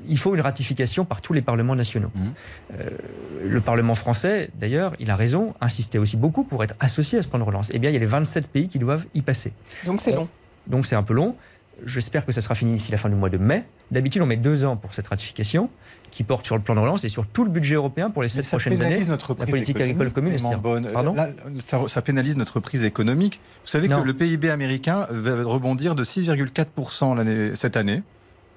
il faut une ratification par tous les parlements nationaux. Mmh. Euh, le Parlement français, d'ailleurs, il a raison, insistait aussi beaucoup pour être associé à ce plan de relance. Eh bien, il y a les 27 pays qui doivent y passer. Donc c'est long. Donc c'est un peu long. J'espère que ça sera fini d'ici la fin du mois de mai. D'habitude, on met deux ans pour cette ratification qui porte sur le plan de relance et sur tout le budget européen pour les sept ça prochaines pénalise années. notre la prise politique économique, agricole commune, etc. Beaune. Pardon Là, ça, ça pénalise notre prise économique. Vous savez Non. que le PIB américain va rebondir de 6,4% l'année- cette année,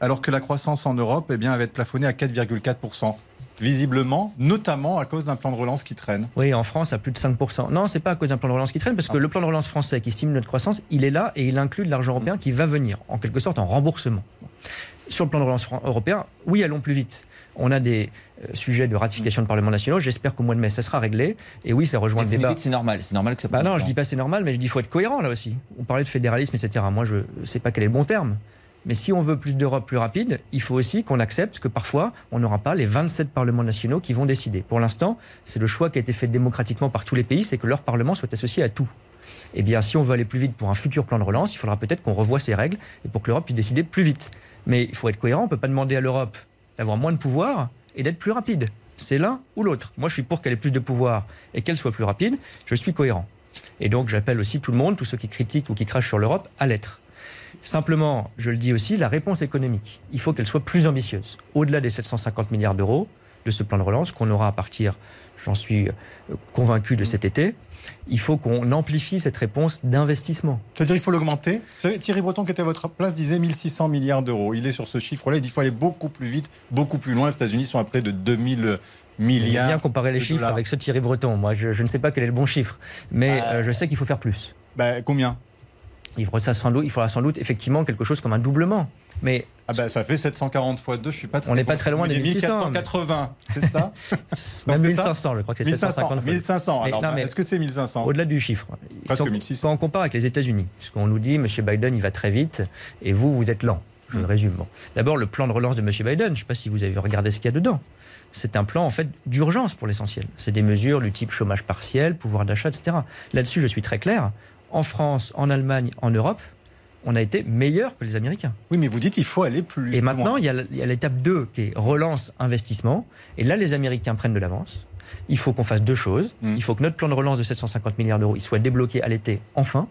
alors que la croissance en Europe eh bien, va être plafonnée à 4,4%. Visiblement, notamment à cause d'un plan de relance qui traîne. Oui, en France, à plus de 5%. Non, c'est pas à cause d'un plan de relance qui traîne, parce Ah. que le plan de relance français qui stimule notre croissance, il est là et il inclut de l'argent européen qui va venir, en quelque sorte en remboursement. Sur le plan de relance européen, oui, allons plus vite. On a des euh, sujets de ratification de Parlement nationaux. J'espère qu'au mois de mai, ça sera réglé. Et oui, ça rejoint Et le débat. c'est normal, c'est normal que ça Bah non, je dis pas c'est normal, mais je dis faut être cohérent là aussi. On parlait de fédéralisme, etc. Moi, je ne sais pas quel est le bon terme. Mais si on veut plus d'Europe plus rapide, il faut aussi qu'on accepte que parfois, on n'aura pas les 27 parlements nationaux qui vont décider. Pour l'instant, c'est le choix qui a été fait démocratiquement par tous les pays, c'est que leur parlement soit associé à tout. Eh bien, si on veut aller plus vite pour un futur plan de relance, il faudra peut-être qu'on revoie ces règles et pour que l'Europe puisse décider plus vite. Mais il faut être cohérent, on ne peut pas demander à l'Europe d'avoir moins de pouvoir et d'être plus rapide. C'est l'un ou l'autre. Moi, je suis pour qu'elle ait plus de pouvoir et qu'elle soit plus rapide. Je suis cohérent. Et donc, j'appelle aussi tout le monde, tous ceux qui critiquent ou qui crachent sur l'Europe, à l'être. Simplement, je le dis aussi, la réponse économique, il faut qu'elle soit plus ambitieuse. Au-delà des 750 milliards d'euros de ce plan de relance qu'on aura à partir, j'en suis euh, convaincu, de cet été, il faut qu'on amplifie cette réponse d'investissement. C'est-à-dire il faut l'augmenter. Vous savez, Thierry Breton, qui était à votre place, disait 1600 milliards d'euros. Il est sur ce chiffre-là. Il dit qu'il faut aller beaucoup plus vite, beaucoup plus loin. Les États-Unis sont à près de 2000 Il milliards. bien comparer les chiffres dollars. avec ceux de Thierry Breton. Moi, je, je ne sais pas quel est le bon chiffre, mais Bah, euh, je sais qu'il faut faire plus. Bah, combien? Il faudra, sans doute, il faudra sans doute effectivement quelque chose comme un doublement. Mais ah bah, Ça fait 740 fois 2, je suis pas très On n'est pas très loin des dites 1600, 1480, c'est ça <laughs> même c'est 1500, je crois que c'est 1500, 750 fois. 1500. Mais Alors, bah, est-ce que c'est 1500 Au-delà du chiffre. Presque quand, 1600. quand on compare avec les États-Unis, parce qu'on nous dit M. Biden, il va très vite, et vous, vous êtes lent. Je Mm. le résume. Bon. D'abord, le plan de relance de M. Biden, je ne sais pas si vous avez regardé ce qu'il y a dedans. C'est un plan en fait d'urgence pour l'essentiel. C'est des mesures du type chômage partiel, pouvoir d'achat, etc. Là-dessus, je suis très clair. En France, en Allemagne, en Europe, on a été meilleur que les Américains. Oui, mais vous dites qu'il faut aller plus Et loin. maintenant, il y a il y a l'étape 2 qui est relance, investissement. Et là, les Américains prennent de l'avance. Il faut qu'on fasse deux choses. Mm. Il faut que notre plan de relance de 750 milliards d'euros il soit débloqué à l'été, enfin.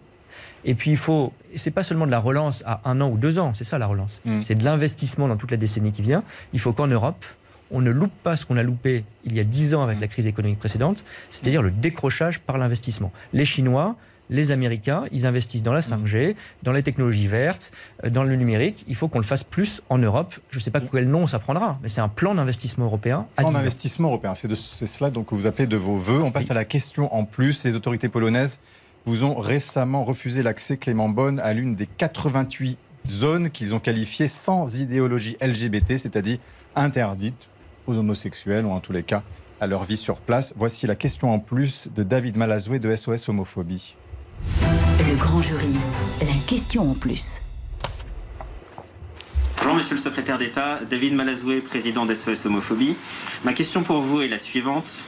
Et puis il faut, et c'est pas seulement de la relance à un an ou deux ans, c'est ça la relance. Mm. C'est de l'investissement dans toute la décennie qui vient. Il faut qu'en Europe, on ne loupe pas ce qu'on a loupé il y a dix ans avec la crise économique précédente, c'est-à-dire le décrochage par l'investissement. Les Chinois, les Américains, ils investissent dans la 5G, dans les technologies vertes, euh, dans le numérique. Il faut qu'on le fasse plus en Europe. Je ne sais pas quel nom ça prendra, mais c'est un plan d'investissement européen Plan 10 ans. d'investissement européen, c'est cela donc que vous appelez de vos voeux. On passe à la question en plus. Les autorités polonaises vous ont récemment refusé l'accès Clément Bonne à l'une des 88 zones qu'ils ont qualifiées sans idéologie LGBT, c'est-à-dire interdites aux homosexuels ou en tous les cas à leur vie sur place. Voici la question en plus de David Malazoué de SOS Homophobie. Le grand jury, la question en plus. Bonjour Monsieur le Secrétaire d'État, David Malazoué, président d'SOS Homophobie. Ma question pour vous est la suivante.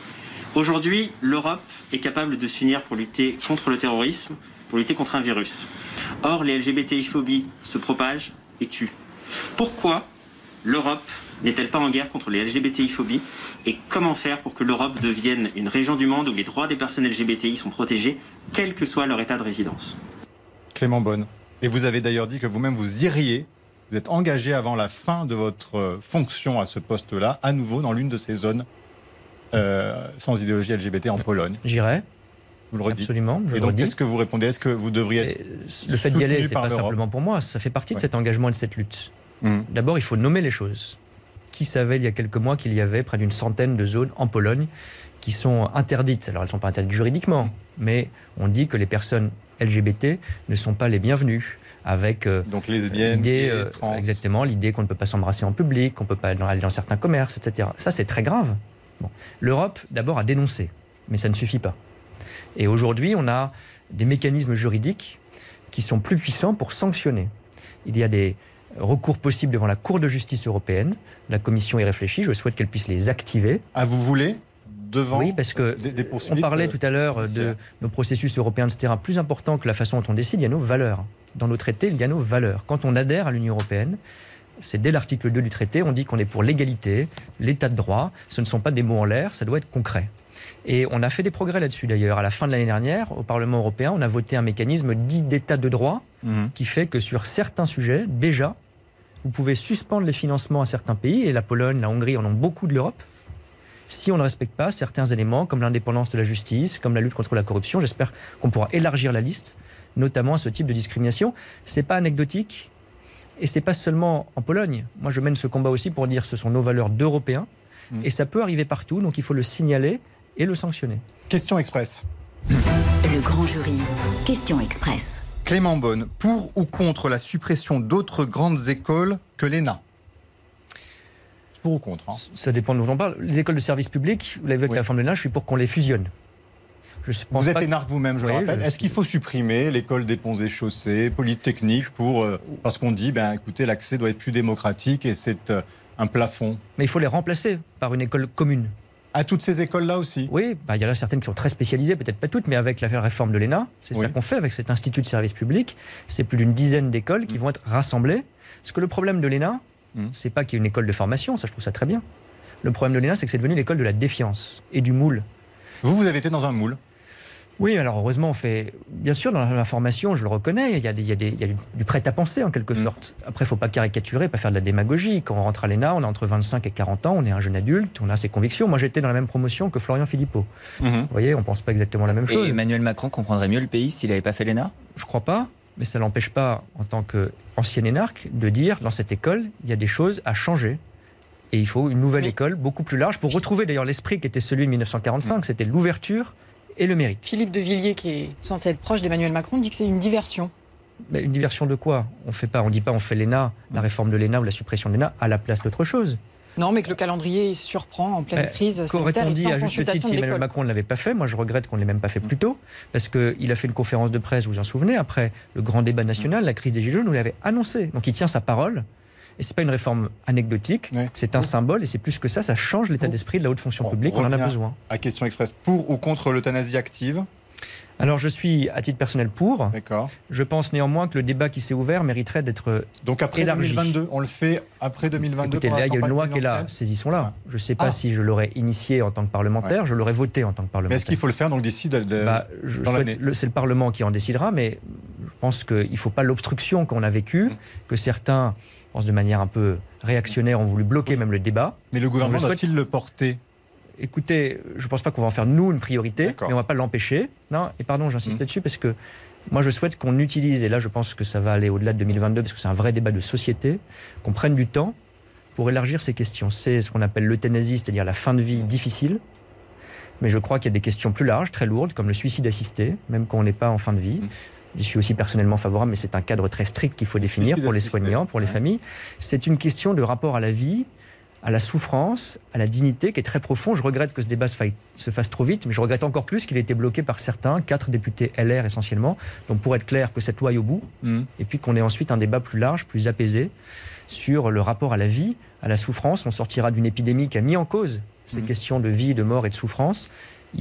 Aujourd'hui, l'Europe est capable de s'unir pour lutter contre le terrorisme, pour lutter contre un virus. Or, les LGBTI-phobies se propagent et tuent. Pourquoi l'Europe n'est-elle pas en guerre contre les LGBTI-phobies Et comment faire pour que l'Europe devienne une région du monde où les droits des personnes LGBTI sont protégés, quel que soit leur état de résidence Clément Bonne. Et vous avez d'ailleurs dit que vous-même vous iriez, vous êtes engagé avant la fin de votre euh, fonction à ce poste-là, à nouveau dans l'une de ces zones euh, sans idéologie LGBT en Pologne. J'irai. Vous le redites. Absolument. je Et donc, qu'est-ce que vous répondez Est-ce que vous devriez être Le fait d'y aller, c'est pas simplement pour moi, ça fait partie de cet engagement et de cette lutte. Hmm. D'abord, il faut nommer les choses. Qui savait il y a quelques mois qu'il y avait près d'une centaine de zones en Pologne qui sont interdites Alors, elles ne sont pas interdites juridiquement, mais on dit que les personnes LGBT ne sont pas les bienvenues, avec euh, Donc lesbiennes, l'idée, euh, exactement, l'idée qu'on ne peut pas s'embrasser en public, qu'on ne peut pas aller dans- aller dans certains commerces, etc. Ça, c'est très grave. Bon. L'Europe, d'abord, a dénoncé, mais ça ne suffit pas. Et aujourd'hui, on a des mécanismes juridiques qui sont plus puissants pour sanctionner. Il y a des recours possibles devant la Cour de justice européenne. La Commission y réfléchit. Je souhaite qu'elle puisse les activer. Ah, vous voulez devant Oui, parce que des, des on parlait euh, tout à l'heure de judiciaires. nos processus européens, etc. Plus important que la façon dont on décide, il y a nos valeurs. Dans nos traités, il y a nos valeurs. Quand on adhère à l'Union européenne, C'est dès l'article 2 du traité, on dit qu'on est pour l'égalité, l'état de droit. Ce ne sont pas des mots en l'air, ça doit être concret. Et on a fait des progrès là-dessus d'ailleurs. À la fin de l'année dernière, au Parlement européen, on a voté un mécanisme dit d'état de droit Mhm. qui fait que sur certains sujets, déjà, vous pouvez suspendre les financements à certains pays, et la Pologne, la Hongrie en ont beaucoup de l'Europe, si on ne respecte pas certains éléments comme l'indépendance de la justice, comme la lutte contre la corruption. J'espère qu'on pourra élargir la liste, notamment à ce type de discrimination. C'est pas anecdotique, et c'est pas seulement en Pologne. Moi, je mène ce combat aussi pour dire que ce sont nos valeurs d'Européens, et ça peut arriver partout, donc il faut le signaler et le sanctionner. Question express. Le grand jury. Question express. Clément Beaune, pour ou contre la suppression d'autres grandes écoles que l'ENA? Pour ou contre hein Ça dépend de où on parle. Les écoles de service public, vous l'avez vu avec Oui. la forme de l'âge, je suis pour qu'on les fusionne. Je pense Vous êtes que- énarque vous-même, je le rappelle. je Est-ce qu'il faut supprimer l'école des ponts et chaussées, Polytechnique, pour, euh, parce qu'on dit, ben, écoutez, l'accès doit être plus démocratique et c'est euh, un plafond? Mais il faut les remplacer par une école commune. À toutes ces écoles-là aussi Oui, bah, il y en a certaines qui sont très spécialisées, peut-être pas toutes, mais avec la réforme de l'ENA, c'est ça qu'on fait avec cet institut de service public. C'est plus d'une dizaine d'écoles Mm. qui vont être rassemblées. Parce que le problème de l'ENA, c'est pas qu'il y ait une école de formation, ça je trouve ça très bien. Le problème de l'ENA, c'est que c'est devenu l'école de la défiance et du moule. Vous, vous avez été dans un moule Oui, alors heureusement, on fait. Bien sûr, dans la formation, je le reconnais, il y a, des- il y a des- il y a du, prêt-à-penser en quelque sorte. Après, il ne faut pas caricaturer, pas faire de la démagogie. Quand on rentre à l'ENA, on a entre 25 et 40 ans, on est un jeune adulte, on a ses convictions. Moi, j'étais dans la même promotion que Florian Philippot. Vous voyez, on ne pense pas exactement la même chose. Et Emmanuel Macron comprendrait mieux le pays s'il n'avait pas fait l'ENA? Je crois pas, mais ça n'empêche pas, en tant qu'ancien énarque, de dire dans cette école, il y a des choses à changer. Et il faut une nouvelle école beaucoup plus large pour retrouver d'ailleurs l'esprit qui était celui de 1945, c'était l'ouverture et le mérite. Philippe de Villiers, qui est censé être proche d'Emmanuel Macron, dit que c'est une diversion. Mais une diversion de quoi? On fait pas, on dit pas on fait l'ENA, la réforme de l'ENA ou la suppression de l'ENA à la place d'autre chose. Non, mais que le calendrier surprend en pleine Euh, crise Qu'aurait-on sanitaire dit à juste titre si Emmanuel Macron ne l'avait pas fait? Moi, je regrette qu'on ne l'ait même pas fait plus tôt, parce qu'il a fait une conférence de presse, vous vous en souvenez, après le grand débat national, la crise des Gilets jaunes, où il avait annoncé. Donc il tient sa parole. Et c'est pas une réforme anecdotique, c'est un symbole, et c'est plus que ça, ça change l'état d'esprit de la haute fonction publique, on en a besoin. À question express, pour ou contre l'euthanasie active? Alors je suis à titre personnel pour. D'accord. Je pense néanmoins que le débat qui s'est ouvert mériterait d'être Donc après élargi. 2022, on le fait après 2022 Écoutez, là, il y a une loi qui est là, saisissons-la. Je ne sais pas Ah. si je l'aurais initié en tant que parlementaire, je l'aurais voté en tant que Mais parlementaire. est-ce qu'il faut le faire donc d'ici de, de- Bah, C'est le Parlement qui en décidera, mais je pense qu'il ne faut pas l'obstruction qu'on a vécue, que certains, pense de manière un peu réactionnaire, ont voulu bloquer même le débat. Mais le gouvernement doit-il le porter? Écoutez, je ne pense pas qu'on va en faire nous une priorité, mais on ne va pas l'empêcher. Non, et pardon, j'insiste là-dessus parce que moi je souhaite qu'on utilise, et là je pense que ça va aller au-delà de 2022 parce que c'est un vrai débat de société, qu'on prenne du temps pour élargir ces questions. C'est ce qu'on appelle l'euthanasie, c'est-à-dire la fin de vie difficile. Mais je crois qu'il y a des questions plus larges, très lourdes, comme le suicide assisté, même quand on n'est pas en fin de vie. J'y suis aussi personnellement favorable, mais c'est un cadre très strict qu'il faut définir pour les soignants, pour les familles. C'est une question de rapport à la vie, à la souffrance, à la dignité qui est très profond. Je regrette que ce débat se, faille- se fasse trop vite, mais je regrette encore plus qu'il ait été bloqué par certains, quatre députés LR essentiellement. Donc pour être clair, que cette loi aille au bout, et puis qu'on ait ensuite un débat plus large, plus apaisé sur le rapport à la vie, à la souffrance. On sortira d'une épidémie qui a mis en cause ces questions de vie, de mort et de souffrance.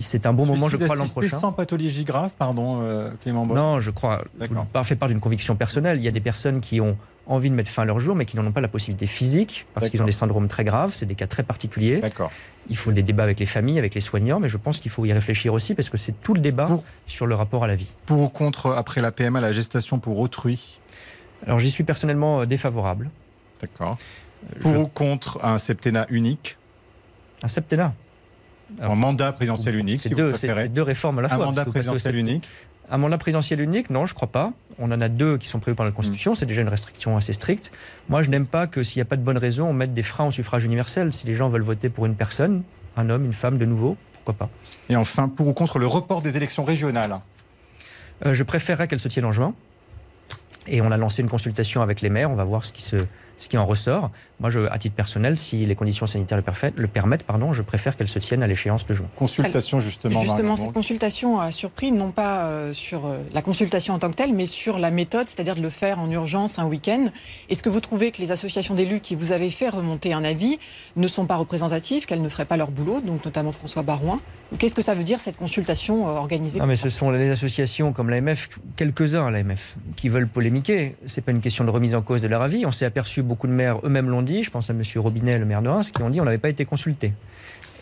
C'est un bon moment, je crois, l'an prochain. sans pathologie grave, pardon, euh, Clément Beaune Non, je crois. D'accord. Pas fait part d'une conviction personnelle. Il y a des personnes qui ont envie de mettre fin à leur jour, mais qui n'en ont pas la possibilité physique, parce qu'ils ont des syndromes très graves. C'est des cas très particuliers. D'accord. Il faut des débats avec les familles, avec les soignants, mais je pense qu'il faut y réfléchir aussi, parce que c'est tout le débat sur le rapport à la vie. Pour ou contre, après la PMA, la gestation pour autrui? Alors j'y suis personnellement euh, défavorable. D'accord. Pour ou contre un septennat unique? Un septennat Un mandat présidentiel unique, C'est si deux, vous c'est- préférez. c'est deux réformes à la Un fois. mandat passez au présidentiel unique Un mandat présidentiel unique, non, je crois pas. On en a deux qui sont prévus par la Constitution. Mm. C'est déjà une restriction assez stricte. Moi, je n'aime pas que s'il n'y a pas de bonne raison, on mette des freins au suffrage universel. Si les gens veulent voter pour une personne, un homme, une femme, de nouveau, pourquoi pas Et enfin, pour ou contre le report des élections régionales? Euh, Je préférerais qu'elle se tienne en juin. Et on a lancé une consultation avec les maires. On va voir ce qui, se, ce qui en ressort. Moi, je, à titre personnel, si les conditions sanitaires le, le permettent, pardon, je préfère qu'elle se tienne à l'échéance de juin. Consultation justement. Justement, cette consultation a surpris, non pas euh, sur euh, la consultation en tant que telle, mais sur la méthode, c'est-à-dire de le faire en urgence un week-end. Est-ce que vous trouvez que les associations d'élus qui vous avaient fait remonter un avis ne sont pas représentatives, qu'elles ne feraient pas leur boulot, donc notamment François Barouin? Qu'est-ce que ça veut dire cette consultation euh, organisée Non, mais ce sont les associations comme l'AMF, quelques-uns à l'AMF, qui veulent polémiquer. C'est pas une question de remise en cause de leur avis. On s'est aperçu, beaucoup de maires eux-mêmes l'ont dit. Je pense à M. Robinet, le maire de Reims, qui ont dit on n'avait pas été consultés.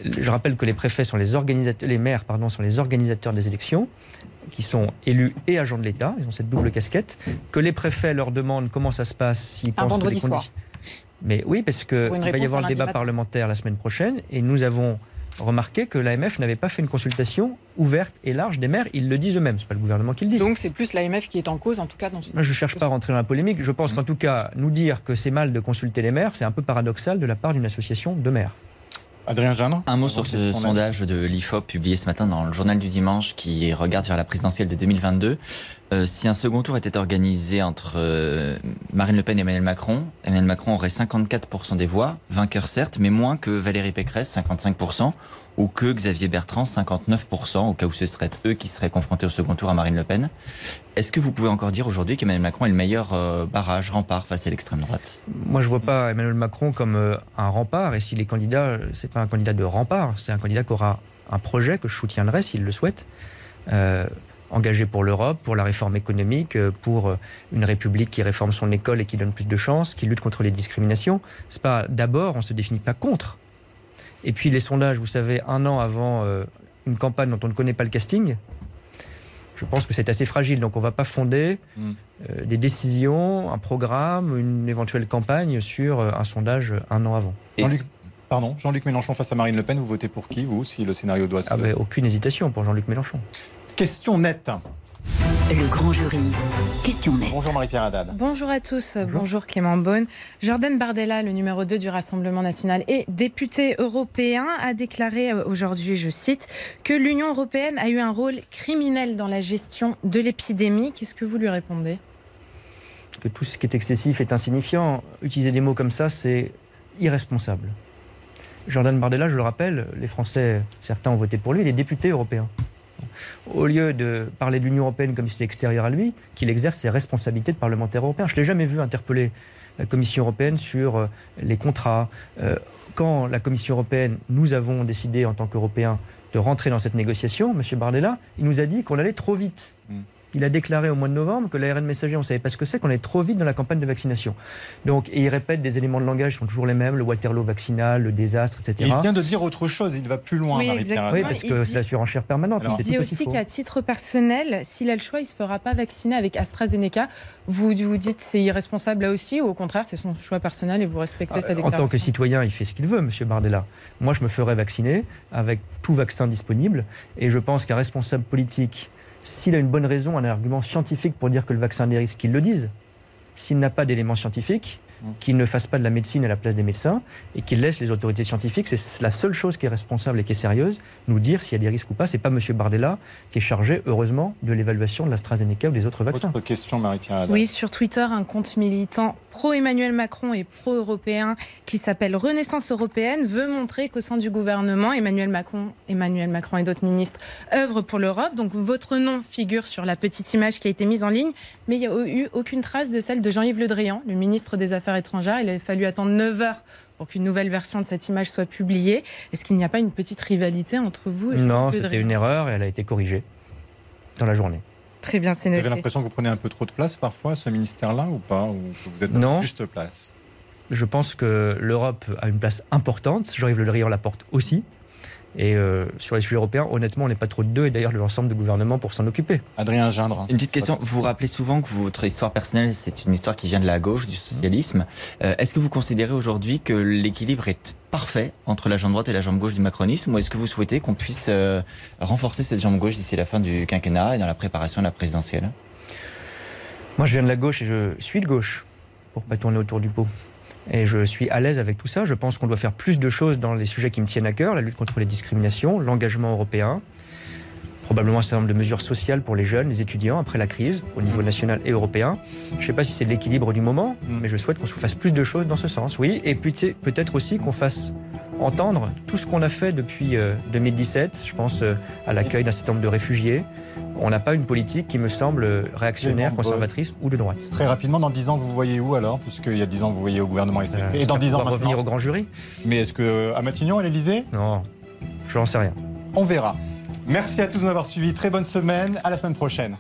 Je rappelle que les préfets sont les organisateurs, les maires pardon, sont les organisateurs des élections, qui sont élus et agents de l'État. Ils ont cette double casquette. Que les préfets leur demandent comment ça se passe, s'ils pensent que les soir. conditions. Mais oui, parce que Pour une il va y avoir le débat matin. parlementaire la semaine prochaine, et nous avons remarqué que l'AMF n'avait pas fait une consultation ouverte et large des maires. Ils le disent eux-mêmes. C'est pas le gouvernement qui le dit. Donc c'est plus l'AMF qui est en cause, en tout cas dans ce... Moi, je ne cherche pas à rentrer dans la polémique. Je pense qu'en tout cas, nous dire que c'est mal de consulter les maires, c'est un peu paradoxal de la part d'une association de maires. Adrien Gindre Un mot sur ce sondage. sondage de l'IFOP publié ce matin dans le journal du dimanche qui regarde vers la présidentielle de 2022. Euh, si un second tour était organisé entre euh, Marine Le Pen et Emmanuel Macron, Emmanuel Macron aurait 54% des voix, vainqueur certes, mais moins que Valérie Pécresse, 55%, ou que Xavier Bertrand, 59%, au cas où ce seraient eux qui seraient confrontés au second tour à Marine Le Pen. Est-ce que vous pouvez encore dire aujourd'hui qu'Emmanuel Macron est le meilleur euh, barrage, rempart face à l'extrême droite? Moi, je vois pas Emmanuel Macron comme un rempart. Et s'il est candidat, euh, c'est pas un candidat de rempart. C'est un candidat qui aura un projet que je soutiendrai s'il le souhaite. Engagé pour l'Europe, pour la réforme économique, euh, pour euh, une République qui réforme son école et qui donne plus de chances, qui lutte contre les discriminations. C'est pas d'abord, on se définit pas contre. Et puis les sondages, vous savez, un an avant euh, une campagne dont on ne connaît pas le casting, je pense que c'est assez fragile. Donc on ne va pas fonder euh, des décisions, un programme, une éventuelle campagne sur euh, un sondage un an avant. Jean-Luc Pardon, Jean-Luc Mélenchon face à Marine Le Pen, vous votez pour qui, vous, si le scénario doit se... Ah ben, aucune hésitation pour Jean-Luc Mélenchon. Question nette. Le grand jury. Question nette. Bonjour Marie-Pierre Haddad. Bonjour à tous, bonjour, Clément Beaune. Jordan Bardella, le numéro 2 du Rassemblement national et député européen, a déclaré euh, aujourd'hui, je cite, que l'Union européenne a eu un rôle criminel dans la gestion de l'épidémie. Qu'est-ce que vous lui répondez? Que tout ce qui est excessif est insignifiant. Utiliser des mots comme ça, c'est irresponsable. Jordan Bardella, je le rappelle, les Français, certains ont voté pour lui, il est député européen. Au lieu de parler de l'Union européenne comme si c'était extérieur à lui, qu'il exerce ses responsabilités de parlementaire européen. Je ne l'ai jamais vu interpeller la Commission européenne sur euh, les contrats. Euh, Quand la Commission européenne, nous avons décidé en tant qu'Européens de rentrer dans cette négociation, M. Bardella, il nous a dit qu'on allait trop vite. Il a déclaré au mois de novembre que l'ARN messager, on ne savait pas ce que c'est, qu'on allait trop vite dans la campagne de vaccination. Donc, et il répète des éléments de langage qui sont toujours les mêmes, le Waterloo vaccinal, le désastre, etc. Il vient de dire autre chose, il va plus loin, Oui, exactement. Oui, parce que dit- c'est la surenchère permanente. Alors, Il dit aussi qu'à titre personnel, s'il a le choix, il ne se fera pas vacciner avec AstraZeneca. Vous vous dites c'est irresponsable là aussi, ou au contraire, c'est son choix personnel et vous respectez sa En déclaration tant que citoyen, il fait ce qu'il veut, M. Bardella. Moi, je me ferai vacciner avec tout vaccin disponible. Et je pense qu'un responsable politique, s'il a une bonne raison, un argument scientifique pour dire que le vaccin a des risques, qu'il le dise. S'il n'a pas d'éléments scientifiques, qu'il ne fasse pas de la médecine à la place des médecins et qu'il laisse les autorités scientifiques, c'est la seule chose qui est responsable et qui est sérieuse, nous dire s'il y a des risques ou pas. C'est pas M. Bardella qui est chargé, heureusement, de l'évaluation de l'AstraZeneca ou des autres vaccins. Autre question, Marie-Pierre. Oui, sur Twitter, un compte militant pro-Emmanuel Macron et pro-européen qui s'appelle Renaissance européenne veut montrer qu'au sein du gouvernement, Emmanuel Macron, Emmanuel Macron et d'autres ministres œuvrent pour l'Europe. Donc votre nom figure sur la petite image qui a été mise en ligne, mais il n'y a eu aucune trace de celle de Jean-Yves Le Drian, le ministre des Affaires étrangères. Il a fallu attendre 9 heures pour qu'une nouvelle version de cette image soit publiée. Est-ce qu'il n'y a pas une petite rivalité entre vous et Non, c'était une erreur et elle a été corrigée dans la journée. Très bien, c'est Vous avez noté. l'impression que vous prenez un peu trop de place parfois à ce ministère-là ou pas Ou que vous êtes dans Non. juste place? Je pense que l'Europe a une place importante. Jean-Yves Le Drian la porte aussi. Et euh, sur les sujets européens, honnêtement, on n'est pas trop de deux, et d'ailleurs de l'ensemble du gouvernement pour s'en occuper. Adrien Gindre. Une petite question. Vous vous rappelez souvent que votre histoire personnelle, c'est une histoire qui vient de la gauche, du socialisme. Euh, est-ce que vous considérez aujourd'hui que l'équilibre est parfait entre la jambe droite et la jambe gauche du macronisme ou est-ce que vous souhaitez qu'on puisse euh, renforcer cette jambe gauche d'ici la fin du quinquennat et dans la préparation de la présidentielle? Moi, je viens de la gauche et je suis de gauche, pour pas tourner autour du pot. Et je suis à l'aise avec tout ça. Je pense qu'on doit faire plus de choses dans les sujets qui me tiennent à cœur, la lutte contre les discriminations, l'engagement européen, probablement un certain nombre de mesures sociales pour les jeunes, les étudiants après la crise, au niveau national et européen. Je ne sais pas si c'est l'équilibre du moment, mais je souhaite qu'on se fasse plus de choses dans ce sens, oui. Et peut-être aussi qu'on fasse entendre tout ce qu'on a fait depuis euh, 2017. Je pense euh, à l'accueil d'un certain nombre de réfugiés. On n'a pas une politique qui me semble euh, réactionnaire, conservatrice ou de droite. Très rapidement, dans 10 ans, vous voyez où alors? Puisqu'il y a 10 ans, vous voyez au gouvernement SFP. Euh, Et dans j'espère 10 ans maintenant revenir au grand jury? Mais est-ce que à Matignon, à l'Elysée Non, je n'en sais rien. On verra. Merci à tous de nous avoir suivis. Très bonne semaine. À la semaine prochaine.